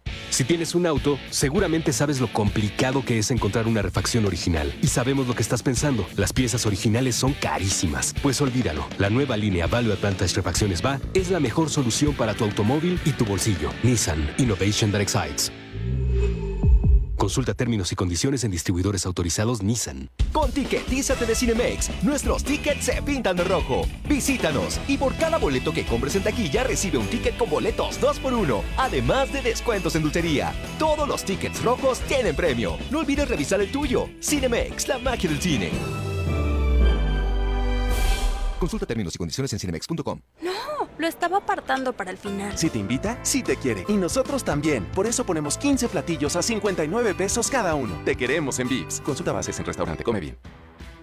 Si tienes un auto, seguramente sabes lo complicado que es encontrar una refacción original. Y sabemos lo que estás pensando. Las piezas originales son carísimas. Pues olvídalo. La nueva línea Value Advantage Refacciones Va es la mejor solución para tu automóvil y tu bolsillo. Nissan Innovation That Excites. Consulta términos y condiciones en distribuidores autorizados Nissan. Con Ticketízate de Cinemex, nuestros tickets se pintan de rojo. Visítanos y por cada boleto que compres en taquilla recibe un ticket con boletos 2x1, además de descuentos en dulcería. Todos los tickets rojos tienen premio. No olvides revisar el tuyo. Cinemex, la magia del cine. Consulta términos y condiciones en cinemex.com. No, lo estaba apartando para el final. Si te invita, sí te quiere. Y nosotros también. Por eso ponemos 15 platillos a 59 pesos cada uno. Te queremos en Vips. Consulta bases en restaurante. Come bien.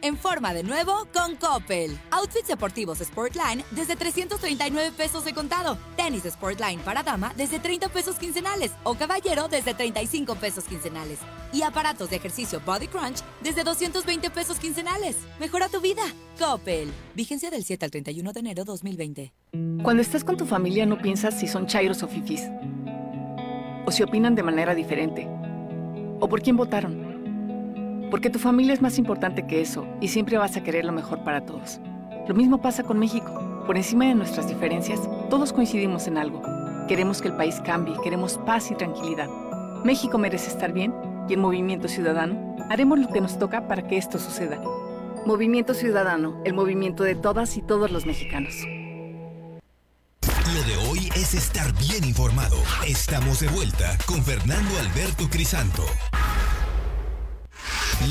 En forma de nuevo con Coppel. Outfits deportivos Sportline desde 339 pesos de contado. Tenis Sportline para dama desde 30 pesos quincenales. O caballero desde 35 pesos quincenales. Y aparatos de ejercicio Body Crunch desde 220 pesos quincenales. Mejora tu vida. Coppel. Vigencia del 7 al 31 de enero 2020. Cuando estás con tu familia no piensas si son chairos o fifis. O si opinan de manera diferente. O por quién votaron. Porque tu familia es más importante que eso y siempre vas a querer lo mejor para todos. Lo mismo pasa con México. Por encima de nuestras diferencias, todos coincidimos en algo. Queremos que el país cambie, queremos paz y tranquilidad. México merece estar bien y en Movimiento Ciudadano haremos lo que nos toca para que esto suceda. Movimiento Ciudadano, el movimiento de todas y todos los mexicanos. Lo de hoy es estar bien informado. Estamos de vuelta con Fernando Alberto Crisanto.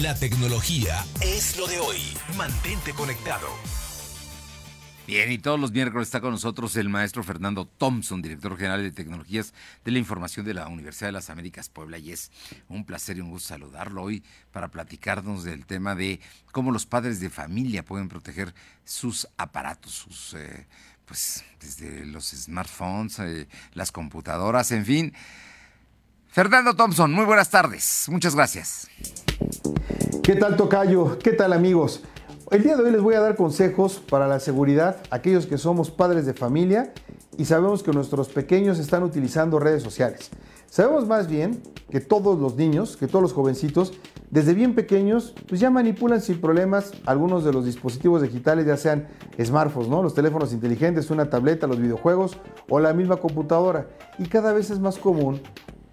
La tecnología es lo de hoy. Mantente conectado. Bien, y todos los miércoles está con nosotros el maestro Fernando Thompson, director general de tecnologías de la información de la Universidad de las Américas Puebla. Y es un placer y un gusto saludarlo hoy para platicarnos del tema de cómo los padres de familia pueden proteger sus aparatos, sus, eh, pues, desde los smartphones, eh, las computadoras, en fin. Fernando Thompson, muy buenas tardes. Muchas gracias. ¿Qué tal, Tocayo? ¿Qué tal, amigos? El día de hoy les voy a dar consejos para la seguridad, aquellos que somos padres de familia y sabemos que nuestros pequeños están utilizando redes sociales. Sabemos más bien que todos los niños, que todos los jovencitos, desde bien pequeños, pues ya manipulan sin problemas algunos de los dispositivos digitales, ya sean smartphones, ¿no? Los teléfonos inteligentes, una tableta, los videojuegos o la misma computadora. Y cada vez es más común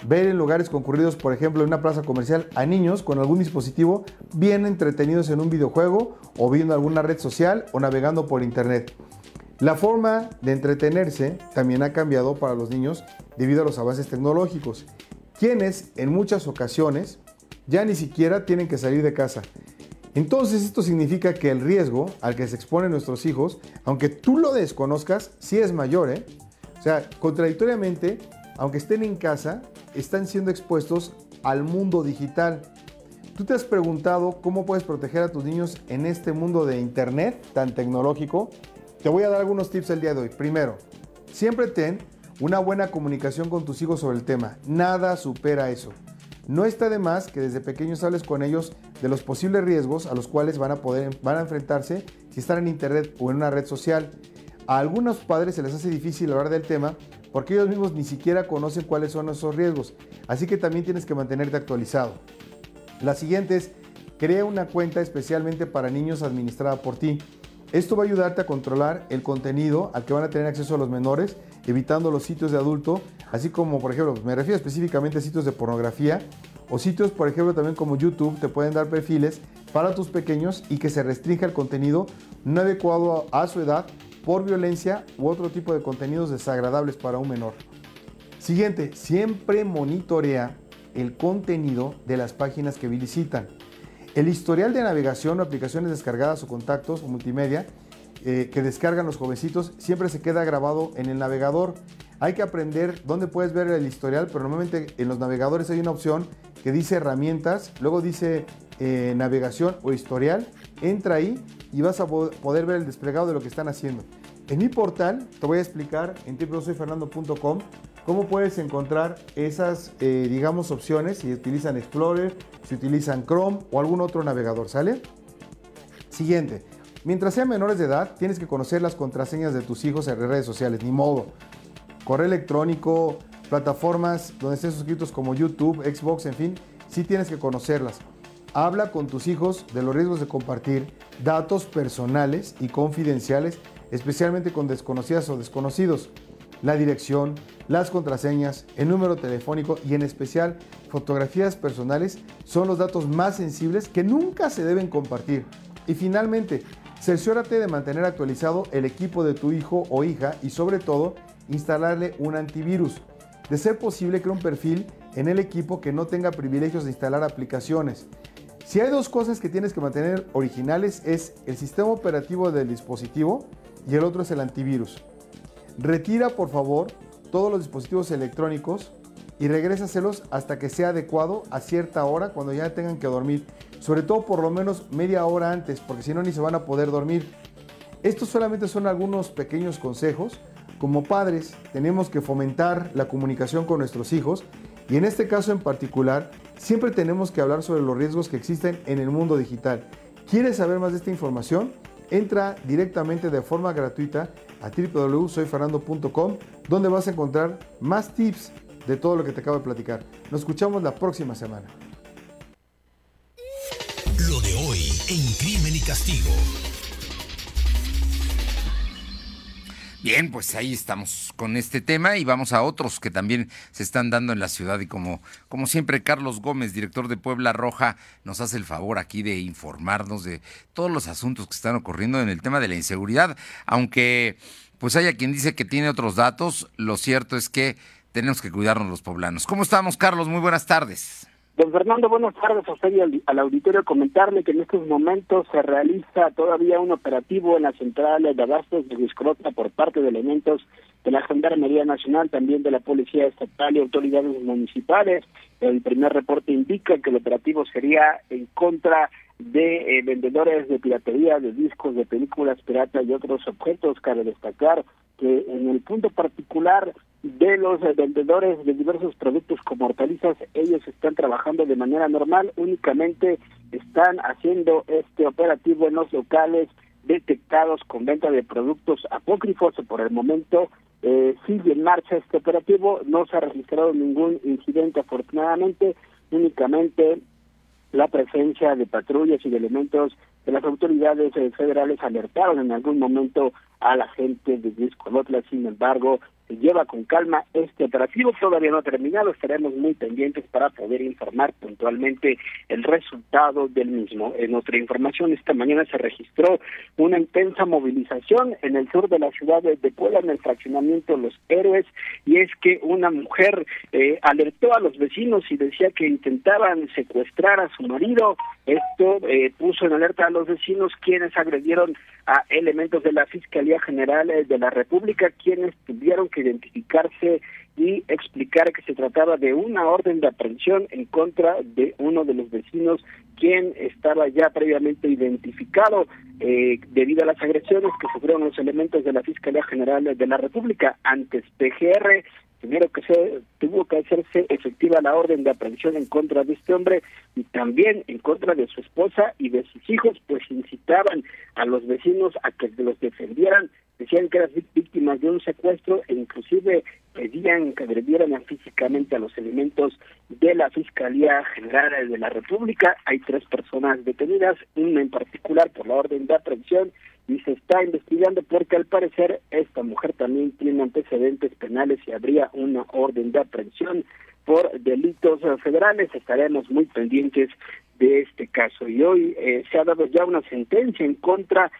ver en lugares concurridos, por ejemplo, en una plaza comercial, a niños con algún dispositivo bien entretenidos en un videojuego o viendo alguna red social o navegando por internet. La forma de entretenerse también ha cambiado para los niños debido a los avances tecnológicos, quienes en muchas ocasiones ya ni siquiera tienen que salir de casa. Entonces esto significa que el riesgo al que se exponen nuestros hijos, aunque tú lo desconozcas, sí es mayor. ¿eh? O sea, contradictoriamente, aunque estén en casa, están siendo expuestos al mundo digital. ¿Tú te has preguntado cómo puedes proteger a tus niños en este mundo de Internet tan tecnológico? Te voy a dar algunos tips el día de hoy. Primero, siempre ten una buena comunicación con tus hijos sobre el tema. Nada supera eso. No está de más que desde pequeños hables con ellos de los posibles riesgos a los cuales van a poder van a enfrentarse si están en internet o en una red social. A algunos padres se les hace difícil hablar del tema porque ellos mismos ni siquiera conocen cuáles son esos riesgos. Así que también tienes que mantenerte actualizado. La siguiente es, crea una cuenta especialmente para niños administrada por ti. Esto va a ayudarte a controlar el contenido al que van a tener acceso los menores, evitando los sitios de adulto, así como, por ejemplo, me refiero específicamente a sitios de pornografía o sitios, por ejemplo, también como YouTube, te pueden dar perfiles para tus pequeños y que se restrinja el contenido no adecuado a su edad por violencia u otro tipo de contenidos desagradables para un menor. Siguiente, siempre monitorea el contenido de las páginas que visitan. El historial de navegación o aplicaciones descargadas o contactos o multimedia eh, que descargan los jovencitos siempre se queda grabado en el navegador. Hay que aprender dónde puedes ver el historial, pero normalmente en los navegadores hay una opción que dice herramientas, luego dice eh, navegación o historial. Entra ahí y vas a poder ver el desplegado de lo que están haciendo. En mi portal te voy a explicar en www.soyfernando.com cómo puedes encontrar esas, eh, digamos, opciones si utilizan Explorer, si utilizan Chrome o algún otro navegador, ¿sale? Siguiente. Mientras sean menores de edad, tienes que conocer las contraseñas de tus hijos en redes sociales, ni modo. Correo electrónico, plataformas donde estén suscritos como YouTube, Xbox, en fin, sí tienes que conocerlas. Habla con tus hijos de los riesgos de compartir datos personales y confidenciales, especialmente con desconocidas o desconocidos. La dirección, las contraseñas, el número telefónico y en especial fotografías personales son los datos más sensibles que nunca se deben compartir. Y finalmente, cerciórate de mantener actualizado el equipo de tu hijo o hija y sobre todo instalarle un antivirus. De ser posible, crea un perfil en el equipo que no tenga privilegios de instalar aplicaciones. Si hay dos cosas que tienes que mantener originales es el sistema operativo del dispositivo y el otro es el antivirus. Retira por favor todos los dispositivos electrónicos y regrésaselos hasta que sea adecuado a cierta hora cuando ya tengan que dormir. Sobre todo por lo menos media hora antes, porque si no ni se van a poder dormir. Estos solamente son algunos pequeños consejos. Como padres tenemos que fomentar la comunicación con nuestros hijos y en este caso en particular siempre tenemos que hablar sobre los riesgos que existen en el mundo digital. ¿Quieres saber más de esta información? Entra directamente de forma gratuita a www.soyfernando.com donde vas a encontrar más tips de todo lo que te acabo de platicar. Nos escuchamos la próxima semana. Lo de hoy en Crimen y Castigo. Bien, pues ahí estamos con este tema y vamos a otros que también se están dando en la ciudad y como, como siempre Carlos Gómez, director de Puebla Roja, nos hace el favor aquí de informarnos de todos los asuntos que están ocurriendo en el tema de la inseguridad, aunque pues haya quien dice que tiene otros datos, lo cierto es que tenemos que cuidarnos los poblanos. ¿Cómo estamos, Carlos? Muy buenas tardes. Don Fernando, buenas tardes a usted y al, auditorio. Comentarle que en estos momentos se realiza todavía un operativo en la central de abastos de Discrota por parte de elementos de la Gendarmería Nacional, también de la Policía Estatal y autoridades municipales. El primer reporte indica que el operativo sería en contra eh, vendedores de piratería, de discos, de películas piratas y otros objetos. Cabe destacar que en el punto particular de los vendedores de diversos productos como hortalizas, ellos están trabajando de manera normal, únicamente están haciendo este operativo en los locales detectados con venta de productos apócrifos. Por el momento eh, sigue en marcha este operativo, no se ha registrado ningún incidente afortunadamente, únicamente la presencia de patrullas y de elementos de las autoridades eh, federales alertaron en algún momento a la gente de Discolotla, sin embargo, se lleva con calma este operativo, todavía no ha terminado, estaremos muy pendientes para poder informar puntualmente el resultado del mismo. En otra información, esta mañana se registró una intensa movilización en el sur de la ciudad de Puebla, en el fraccionamiento Los Héroes, y es que una mujer eh, alertó a los vecinos y decía que intentaban secuestrar a su marido. Esto eh, puso en alerta a los vecinos quienes agredieron a elementos de la Fiscalía General eh, de la República, quienes tuvieron que identificarse y explicar que se trataba de una orden de aprehensión en contra de uno de los vecinos quien estaba ya previamente identificado eh, debido a las agresiones que sufrieron los elementos de la Fiscalía General de la República. Antes PGR primero que se tuvo que hacerse efectiva la orden de aprehensión en contra de este hombre y también en contra de su esposa y de sus hijos, pues incitaban a los vecinos a que los defendieran, decían que eran víctimas de un secuestro e inclusive pedían que agredieran físicamente a los elementos de la Fiscalía General de la República. Hay tres personas detenidas, una en particular por la orden de aprehensión y se está investigando porque al parecer esta mujer también tiene antecedentes penales y habría una orden de aprehensión por delitos federales. Estaremos muy pendientes de este caso. Y hoy eh, se ha dado ya una sentencia en contra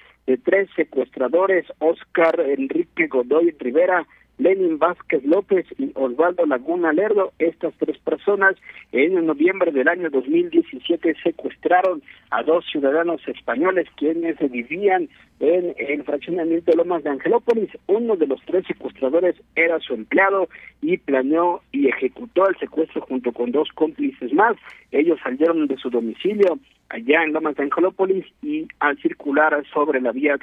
tres secuestradores, Oscar Enrique Godoy Rivera, Lenin Vázquez López y Osvaldo Laguna Lerdo. Estas tres personas en noviembre del año 2017 secuestraron a dos ciudadanos españoles quienes vivían en el fraccionamiento de Lomas de Angelópolis. Uno de los tres secuestradores era su empleado y planeó y ejecutó el secuestro junto con dos cómplices más. Ellos salieron de su domicilio allá en Lomas de Angelópolis y al circular sobre la vía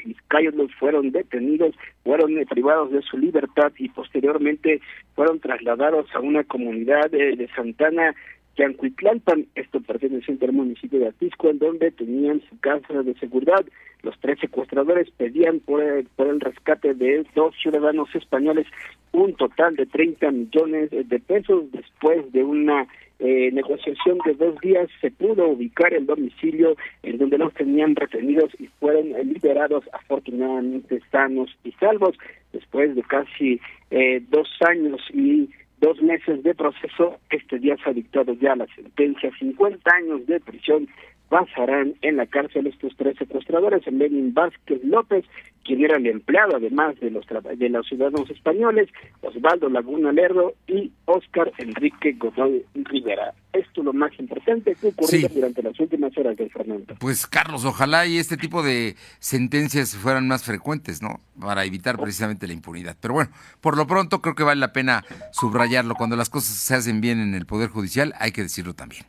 los fueron detenidos, fueron privados de su libertad y posteriormente fueron trasladados a una comunidad de, de Santana Yancuitlalpan, esto perteneciente al municipio de Atisco, en donde tenían su casa de seguridad. Los tres secuestradores pedían por el, por el rescate de dos ciudadanos españoles un total de 30 millones de pesos. Después de una eh, negociación de dos días se pudo ubicar el domicilio en donde los tenían retenidos y fueron liberados afortunadamente sanos y salvos después de casi eh, dos años y dos meses de proceso, este día se ha dictado ya la sentencia, 50 años de prisión pasarán en la cárcel estos tres secuestradores, Lenin Vázquez López, quien era el empleado además de los de los ciudadanos españoles, Osvaldo Laguna Lerdo y Óscar Enrique Godoy Rivera. Esto es lo más importante que ocurrió durante las últimas horas del Fernando. Pues Carlos, ojalá y este tipo de sentencias fueran más frecuentes, ¿no? Para evitar precisamente la impunidad. Pero bueno, por lo pronto creo que vale la pena subrayarlo. Cuando las cosas se hacen bien en el Poder Judicial, hay que decirlo también.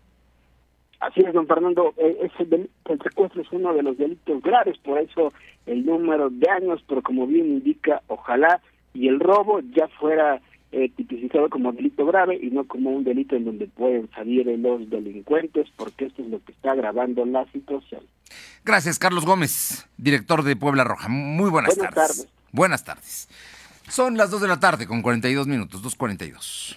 Así es, don Fernando, eh, el, secuestro es uno de los delitos graves, por eso el número de años, pero como bien indica, ojalá y el robo ya fuera eh, tipificado como delito grave y no como un delito en donde pueden salir los delincuentes, porque esto es lo que está agravando la situación. Gracias, Carlos Gómez, director de Puebla Roja. Muy buenas, buenas tardes. Buenas tardes. Son las 2 de la tarde con 42 minutos, 2.42.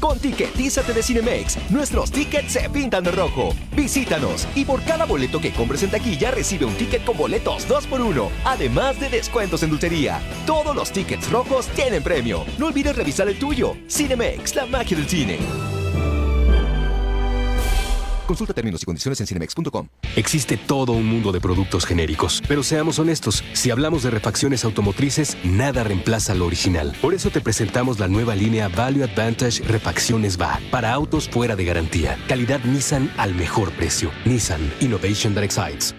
Con Ticketízate de Cinemex, nuestros tickets se pintan de rojo. Visítanos y por cada boleto que compres en taquilla recibe un ticket con boletos 2x1, además de descuentos en dulcería. Todos los tickets rojos tienen premio. No olvides revisar el tuyo. Cinemex, la magia del cine. Consulta términos y condiciones en cinemex.com. Existe todo un mundo de productos genéricos, pero seamos honestos, si hablamos de refacciones automotrices, nada reemplaza lo original. Por eso te presentamos la nueva línea Value Advantage Refacciones Va para autos fuera de garantía. Calidad Nissan al mejor precio. Nissan Innovation that excites.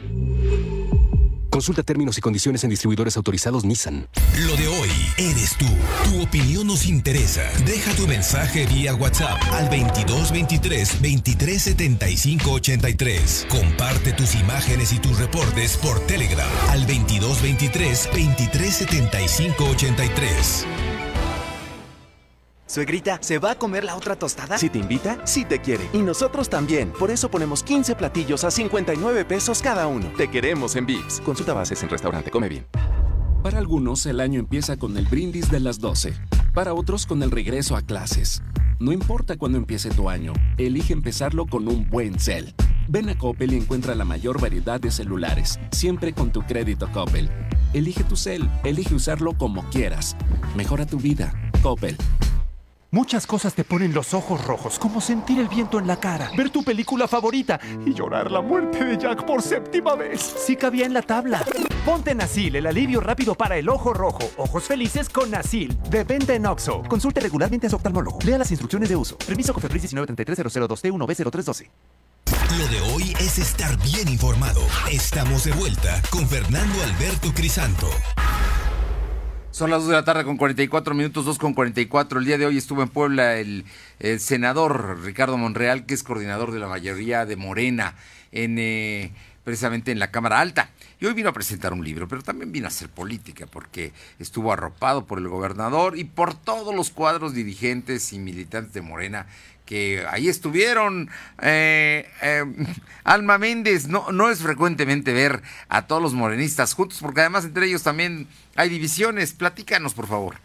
Consulta términos y condiciones en distribuidores autorizados Nissan. Lo de hoy eres tú. Tu opinión nos interesa. Deja tu mensaje vía WhatsApp al 2223 2375 83. Comparte tus imágenes y tus reportes por Telegram al 2223 2375 83. Suegrita, ¿se va a comer la otra tostada? Si te invita, sí te quiere. Y nosotros también. Por eso ponemos 15 platillos a 59 pesos cada uno. Te queremos en Vips. Consulta bases en restaurante. Come bien. Para algunos, el año empieza con el brindis de las 12. Para otros, con el regreso a clases. No importa cuándo empiece tu año, elige empezarlo con un buen cel. Ven a Coppel y encuentra la mayor variedad de celulares, siempre con tu crédito Coppel. Elige tu cel, elige usarlo como quieras. Mejora tu vida. Coppel. Muchas cosas te ponen los ojos rojos, como sentir el viento en la cara, ver tu película favorita y llorar la muerte de Jack por séptima vez. Sí cabía en la tabla. Ponte Nasil, el alivio rápido para el ojo rojo. Ojos felices con Nasil. De venta en Oxo. Consulte regularmente a su oftalmólogo. Lea las instrucciones de uso. Permiso Cofepris 1933002 t 1 b 0312 Lo de hoy es estar bien informado. Estamos de vuelta con Fernando Alberto Crisanto. Son las 2 de la tarde con 44 minutos, 2 con 44. El día de hoy estuvo en Puebla el, senador Ricardo Monreal, que es coordinador de la mayoría de Morena, en, eh, precisamente en la Cámara Alta. Y hoy vino a presentar un libro, pero también vino a hacer política, porque estuvo arropado por el gobernador y por todos los cuadros dirigentes y militantes de Morena que ahí estuvieron. Eh, eh, Alma Méndez, no, no es frecuentemente ver a todos los morenistas juntos, porque además entre ellos también hay divisiones. Platícanos, por favor.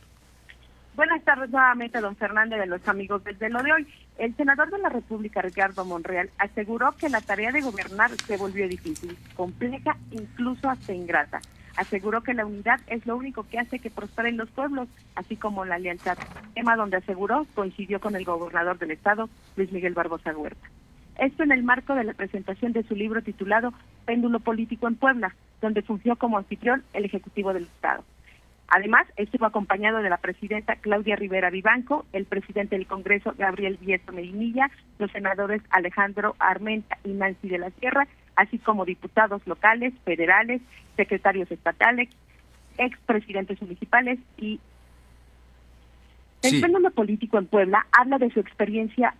Buenas tardes nuevamente, don Fernando, de los amigos desde lo de hoy. El senador de la República, Ricardo Monreal, aseguró que la tarea de gobernar se volvió difícil, compleja, incluso hasta ingrata. Aseguró que la unidad es lo único que hace que prosperen los pueblos, así como la lealtad, tema donde aseguró coincidió con el gobernador del estado, Luis Miguel Barbosa Huerta. Esto en el marco de la presentación de su libro titulado Péndulo Político en Puebla, donde fungió como anfitrión el Ejecutivo del Estado. Además, estuvo acompañado de la presidenta Claudia Rivera Vivanco, el presidente del Congreso Gabriel Vieso Medinilla, los senadores Alejandro Armenta y Nancy de la Sierra, así como diputados locales, federales, secretarios estatales, expresidentes municipales y el fenómeno político en Puebla habla de su experiencia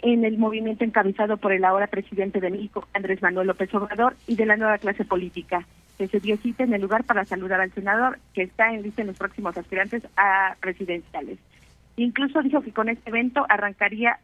en el movimiento encabezado por el ahora presidente de México, Andrés Manuel López Obrador, y de la nueva clase política que se dio cita en el lugar para saludar al senador, que está en lista en los próximos aspirantes a presidenciales. Incluso dijo que con este evento arrancaría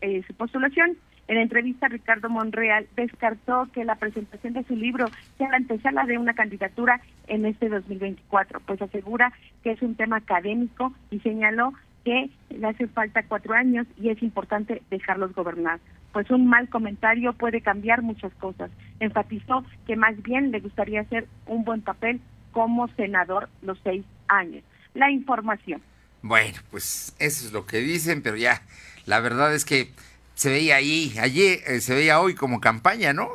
eh, su postulación. En entrevista, Ricardo Monreal descartó que la presentación de su libro sea la antesala de una candidatura en este 2024, pues asegura que es un tema académico y señaló que le hace falta cuatro años y es importante dejarlos gobernar pues un mal comentario puede cambiar muchas cosas. Enfatizó que más bien le gustaría hacer un buen papel como senador los seis años. La información. Bueno, pues eso es lo que dicen, pero ya, la verdad es que se veía ahí, ayer, eh, se veía hoy como campaña, ¿no?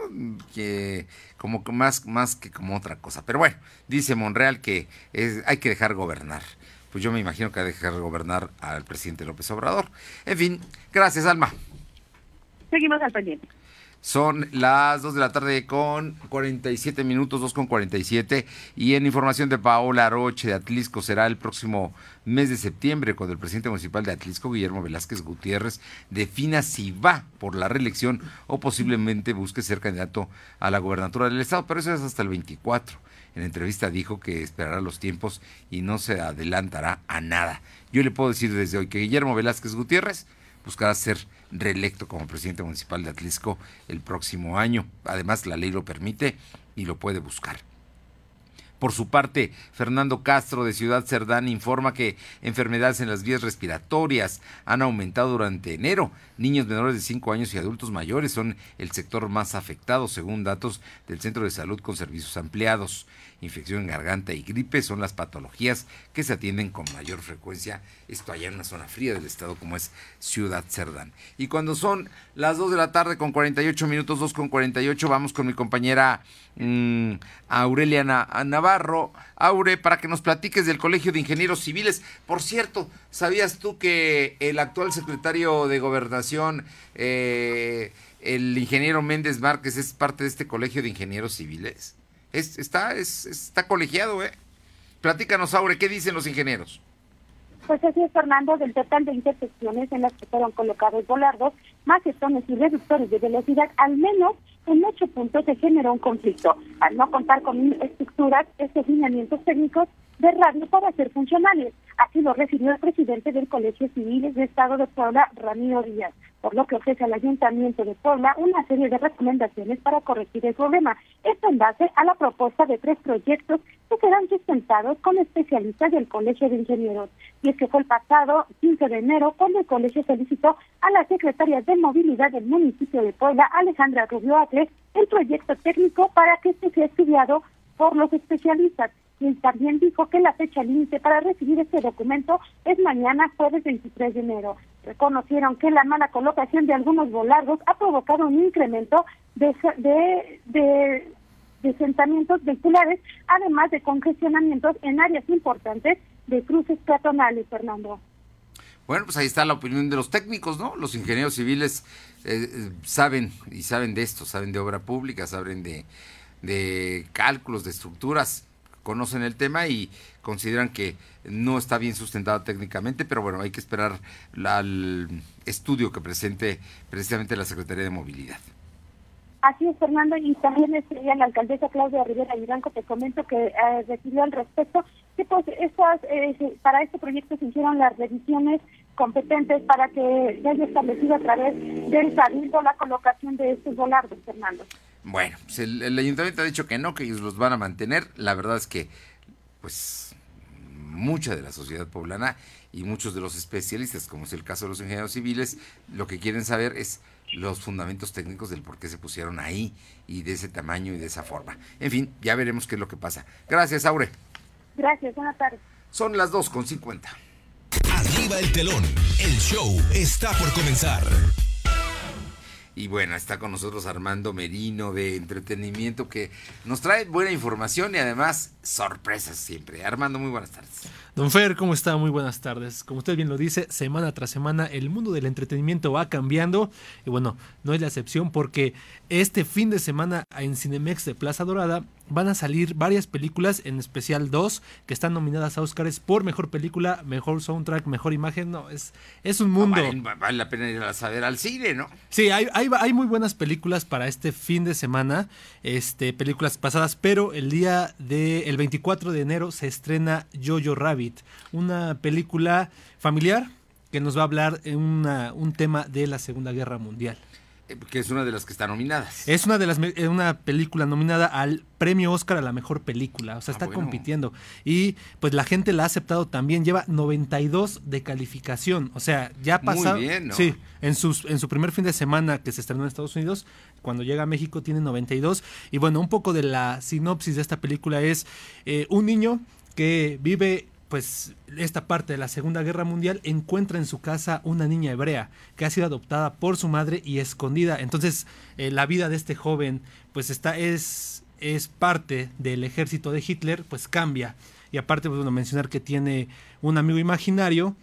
Que como más, más que como otra cosa. Pero bueno, dice Monreal que es, hay que dejar gobernar. Pues yo me imagino que hay que dejar gobernar al presidente López Obrador. En fin, gracias, Alma. Seguimos al pendiente. Son las 2 de la tarde con 47 minutos, 2 con 47. Y en información de Paola Roche de Atlisco será el próximo mes de septiembre cuando el presidente municipal de Atlisco, Guillermo Velázquez Gutiérrez, defina si va por la reelección o posiblemente busque ser candidato a la gobernatura del estado. Pero eso es hasta el 24. En entrevista dijo que esperará los tiempos y no se adelantará a nada. Yo le puedo decir desde hoy que Guillermo Velázquez Gutiérrez buscará ser reelecto como presidente municipal de Atlisco el próximo año. Además, la ley lo permite y lo puede buscar. Por su parte, Fernando Castro de Ciudad Cerdán informa que enfermedades en las vías respiratorias han aumentado durante enero. Niños menores de 5 años y adultos mayores son el sector más afectado, según datos del Centro de Salud con servicios ampliados infección en garganta y gripe son las patologías que se atienden con mayor frecuencia, esto allá en una zona fría del estado como es Ciudad Cerdán. Y cuando son las 2 de la tarde con 48 minutos, 2 con 48, vamos con mi compañera mm, Aurelia Navarro. Aure, para que nos platiques del Colegio de Ingenieros Civiles. Por cierto, ¿sabías tú que el actual secretario de Gobernación, eh, el ingeniero Méndez Márquez, es parte de este Colegio de Ingenieros Civiles? Es, está, es, está colegiado, ¿eh? Platícanos, Aure, ¿qué dicen los ingenieros? Pues así es, Fernando, del total de intersecciones en las que fueron colocados volardos, más estones y reductores de velocidad, al menos en ocho puntos se generó un conflicto. Al no contar con estructuras, estos lineamientos técnicos de radio para ser funcionales. Así lo refirió el presidente del Colegio Civil de Estado de Puebla, Ramiro Díaz, por lo que ofrece al Ayuntamiento de Puebla una serie de recomendaciones para corregir el problema. Esto en base a la propuesta de tres proyectos que serán sustentados con especialistas del Colegio de Ingenieros. Y es que fue el pasado 15 de enero cuando el colegio solicitó a la Secretaría de Movilidad del municipio de Puebla, Alejandra Rubio Acle, el proyecto técnico para que este sea estudiado por los especialistas y también dijo que la fecha límite para recibir este documento es mañana, jueves 23 de enero. Reconocieron que la mala colocación de algunos volardos ha provocado un incremento de, de, de, de vehiculares, además de congestionamientos en áreas importantes de cruces peatonales, Fernando. Bueno, pues ahí está la opinión de los técnicos, ¿no? Los ingenieros civiles eh, eh, saben y saben de esto, saben de obra pública, saben de, de cálculos, de estructuras conocen el tema y consideran que no está bien sustentado técnicamente, pero bueno, hay que esperar al estudio que presente precisamente la Secretaría de Movilidad. Así es, Fernando, y también este, la alcaldesa Claudia Rivera Vivanco te comento que eh, recibió al respecto que pues estas, eh, para este proyecto se hicieron las revisiones competentes para que se haya establecido a través del cabildo la colocación de estos volardos, Fernando. Bueno, pues el, ayuntamiento ha dicho que no, que ellos los van a mantener. La verdad es que, pues, mucha de la sociedad poblana y muchos de los especialistas, como es el caso de los ingenieros civiles, lo que quieren saber es los fundamentos técnicos del por qué se pusieron ahí y de ese tamaño y de esa forma. En fin, ya veremos qué es lo que pasa. Gracias, Aure. Gracias, buenas tardes. Son las 2 con 50. Arriba el telón. El show está por comenzar. Y bueno, está con nosotros Armando Merino de entretenimiento que nos trae buena información y además sorpresas siempre. Armando, muy buenas tardes. Don Fer, ¿cómo está? Muy buenas tardes. Como usted bien lo dice, semana tras semana el mundo del entretenimiento va cambiando y bueno, no es la excepción porque este fin de semana en Cinemex de Plaza Dorada van a salir varias películas, en especial dos, que están nominadas a Oscars por mejor película, mejor soundtrack, mejor imagen. No, es, es un mundo. vale, la pena ir a saber al cine, ¿no? Sí, hay, hay, hay, muy buenas películas para este fin de semana, este, películas pasadas, pero el día de el 24 de enero se estrena Jojo Rabbit, una película familiar que nos va a hablar en una, un tema de la Segunda Guerra Mundial. Que es una de las que está nominadas. Es una de las eh, una película nominada al premio Oscar a la mejor película, o sea, ah, está compitiendo y pues la gente la ha aceptado también, lleva 92 de calificación, o sea, ya ha pasado Muy bien, ¿no? Sí, en sus en su primer fin de semana que se estrenó en Estados Unidos, cuando llega a México tiene 92 y bueno, un poco de la sinopsis de esta película es eh, un niño que vive pues esta parte de la Segunda Guerra Mundial encuentra en su casa una niña hebrea que ha sido adoptada por su madre y escondida. Entonces, eh, la vida de este joven pues está es es parte del ejército de Hitler, pues cambia. Y aparte, pues, bueno, mencionar que tiene un amigo imaginario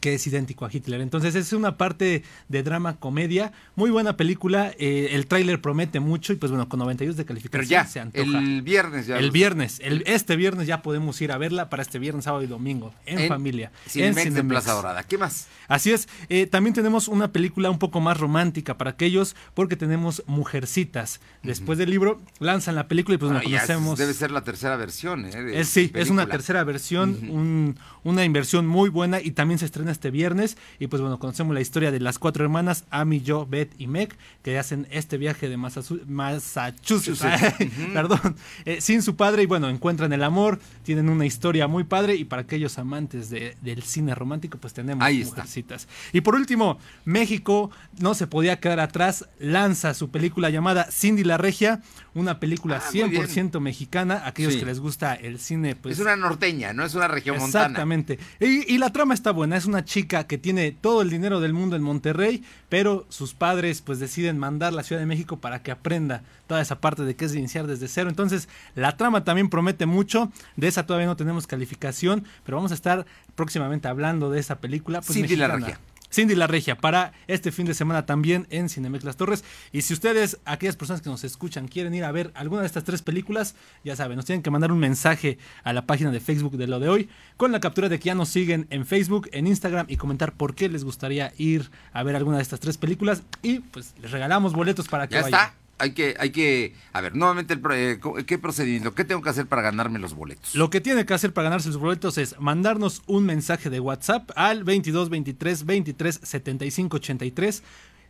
que es idéntico a Hitler. Entonces es una parte de drama comedia, muy buena película, eh, el tráiler promete mucho y pues bueno, con 92 de calificación ya, se antoja. El viernes ya. El viernes, el, este viernes ya podemos ir a verla para este viernes, sábado y domingo, en, familia. Cinemex en Plaza Dorada. ¿Qué más? Así es, eh, también tenemos una película un poco más romántica para aquellos porque tenemos Mujercitas. Después del libro lanzan la película y pues bueno, conocemos... Debe ser la tercera versión. ¿eh? sí, es una tercera versión, una inversión muy buena y también se estrena este viernes. Y pues bueno, conocemos la historia de las cuatro hermanas, Amy, Jo, Beth y Meg, que hacen este viaje de Massachusetts, perdón, eh, sin su padre y bueno, encuentran el amor, tienen una historia muy padre y para aquellos amantes del cine romántico pues tenemos Ahí Mujercitas. Y por último, México no se podía quedar atrás, lanza su película llamada Cindy la Regia, una película 100% Ah, mexicana, aquellos Sí. que les gusta el cine pues es una norteña, no es una región montana. Exactamente. Y, y la trama está buena. Es una chica que tiene todo el dinero del mundo en Monterrey, pero sus padres pues deciden mandar a la Ciudad de México para que aprenda toda esa parte de que es iniciar desde cero. Entonces, la trama también promete mucho. De esa todavía no tenemos calificación, pero vamos a estar próximamente hablando de esa película. Pues, la mexicana. Cindy la Regia para este fin de semana también en Cinemex Las Torres. Y si ustedes, aquellas personas que nos escuchan, quieren ir a ver alguna de estas tres películas, ya saben, nos tienen que mandar un mensaje a la página de Facebook de lo de hoy con la captura de que ya nos siguen en Facebook, en Instagram y comentar por qué les gustaría ir a ver alguna de estas tres películas. Y pues les regalamos boletos para que Ya vayan. está. Hay que, hay que, a ver, nuevamente, el, eh, ¿qué procedimiento? ¿Qué tengo que hacer para ganarme los boletos? Lo que tiene que hacer para ganarse los boletos es mandarnos un mensaje de WhatsApp al 22 23 23 75 83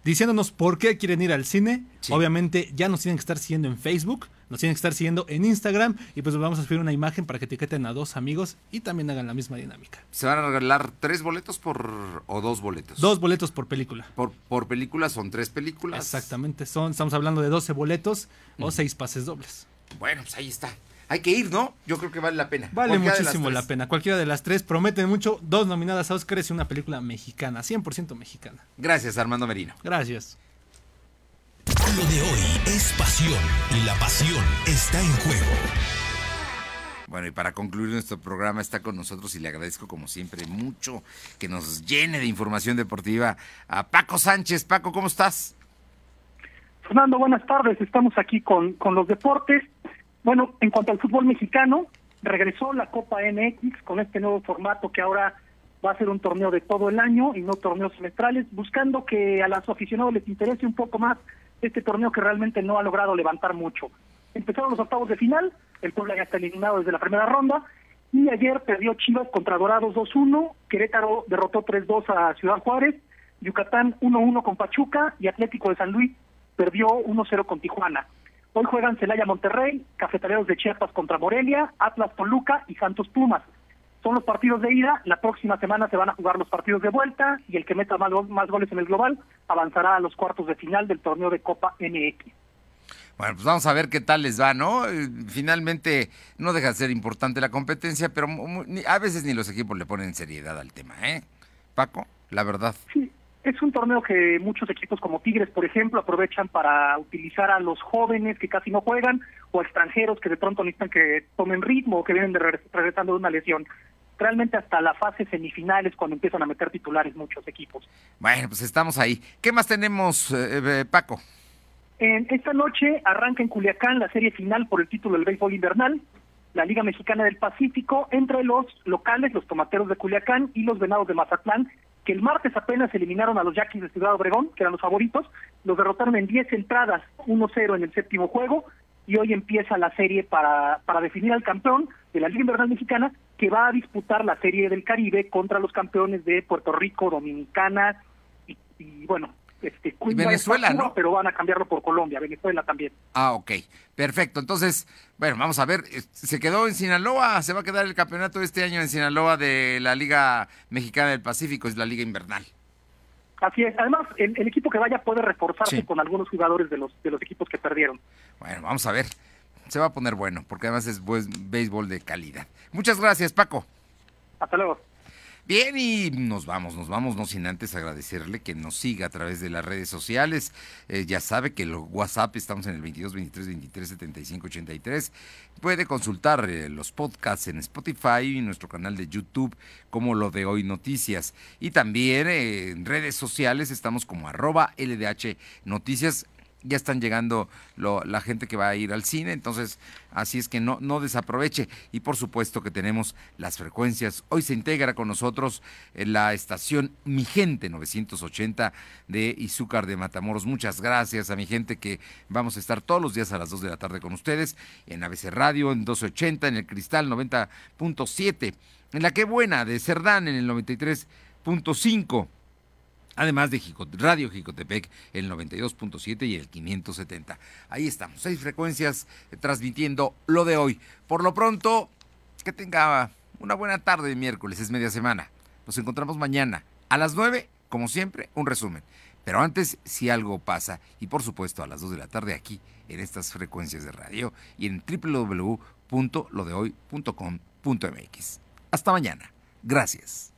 diciéndonos por qué quieren ir al cine. Obviamente ya nos tienen que estar siguiendo en Facebook, nos tienen que estar siguiendo en Instagram y pues vamos a subir una imagen para que etiqueten a dos amigos y también hagan la misma dinámica. ¿Se van a regalar tres boletos por o dos boletos? Dos boletos por película. Por, por película son tres películas. Exactamente, son, estamos hablando de 12 boletos o seis pases dobles. Bueno, pues ahí está. Hay que ir, ¿no? Yo creo que vale la pena. Vale Cualquiera muchísimo la pena. Cualquiera de las tres prometen mucho. Dos nominadas a Oscars y una película mexicana, 100% mexicana. Gracias, Armando Merino. Gracias. Lo de hoy es pasión y la pasión está en juego. Bueno, y para concluir nuestro programa está con nosotros y le agradezco como siempre mucho que nos llene de información deportiva a Paco Sánchez. Paco, ¿cómo estás? Fernando, buenas tardes. Estamos aquí con, con los deportes. Bueno, en cuanto al fútbol mexicano, regresó la Copa MX con este nuevo formato que ahora va a ser un torneo de todo el año y no torneos semestrales, buscando que a los aficionados les interese un poco más este torneo que realmente no ha logrado levantar mucho. Empezaron los octavos de final, el Puebla ya está eliminado desde la primera ronda, y ayer perdió Chivas contra Dorados 2-1, Querétaro derrotó 3-2 a Ciudad Juárez, Yucatán 1-1 con Pachuca y Atlético de San Luis perdió 1-0 con Tijuana. Hoy juegan Celaya Monterrey, Cafetaleros de Chiapas contra Morelia, Atlas Toluca y Santos Pumas. Son los partidos de ida, la próxima semana se van a jugar los partidos de vuelta y el que meta más, más goles en el global avanzará a los cuartos de final del torneo de Copa MX. Bueno, pues vamos a ver qué tal les va, ¿no? Eh, finalmente no deja de ser importante la competencia, pero a veces ni los equipos le ponen seriedad al tema, ¿eh? Paco, la verdad. Sí, es un torneo que muchos equipos como Tigres, por ejemplo, aprovechan para utilizar a los jóvenes que casi no juegan o extranjeros que de pronto necesitan que tomen ritmo o que vienen de regresando de una lesión. Realmente hasta la fase semifinales cuando empiezan a meter titulares muchos equipos. Bueno, pues estamos ahí. ¿Qué más tenemos, eh, eh, Paco? En esta noche arranca en Culiacán la serie final por el título del béisbol invernal, la Liga Mexicana del Pacífico, entre los locales, los tomateros de Culiacán y los venados de Mazatlán, que el martes apenas eliminaron a los Yaquis de Ciudad Obregón, que eran los favoritos, los derrotaron en 10 entradas, 1-0 en el séptimo juego, y hoy empieza la serie para, para definir al campeón de la Liga Invernal Mexicana, que va a disputar la serie del Caribe contra los campeones de Puerto Rico, Dominicana, y bueno, este, Venezuela, ¿no? Pero van a cambiarlo por Colombia, Venezuela también. Ah, ok, perfecto. Entonces, bueno, vamos a ver, eh, se quedó en Sinaloa, se va a quedar el campeonato este año en Sinaloa de la Liga Mexicana del Pacífico, es la Liga Invernal. Así es. Además, el, equipo que vaya puede reforzarse con algunos jugadores de los de los equipos que perdieron. Bueno, vamos a ver. Se va a poner bueno, porque además es pues, béisbol de calidad. Muchas gracias, Paco. Hasta luego. Bien, y nos vamos, nos vamos, no sin antes agradecerle que nos siga a través de las redes sociales. Eh, ya sabe que el WhatsApp estamos en el 22 23 23 75 83. Puede consultar eh, los podcasts en Spotify y nuestro canal de YouTube como lo de hoy noticias. Y también eh, en redes sociales estamos como arroba LDH Noticias ya están llegando la gente que va a ir al cine, entonces así es que no, no desaproveche. Y por supuesto que tenemos las frecuencias. Hoy se integra con nosotros en la estación Mi Gente 980 de Izúcar de Matamoros. Muchas gracias a mi gente que vamos a estar todos los días a las 2 de la tarde con ustedes en ABC Radio, en 280, en el Cristal 90.7, en la que buena de Cerdán en el 93.5 Además de Radio Jicotepec, el 92.7 y el 570. Ahí estamos, seis frecuencias eh, transmitiendo lo de hoy. Por lo pronto, que tenga una buena tarde de miércoles, es media semana. Nos encontramos mañana a las 9, como siempre, un resumen. Pero antes, si algo pasa, y por supuesto a las 2 de la tarde aquí, en estas frecuencias de radio y en www.lodehoy.com.mx. Hasta mañana. Gracias.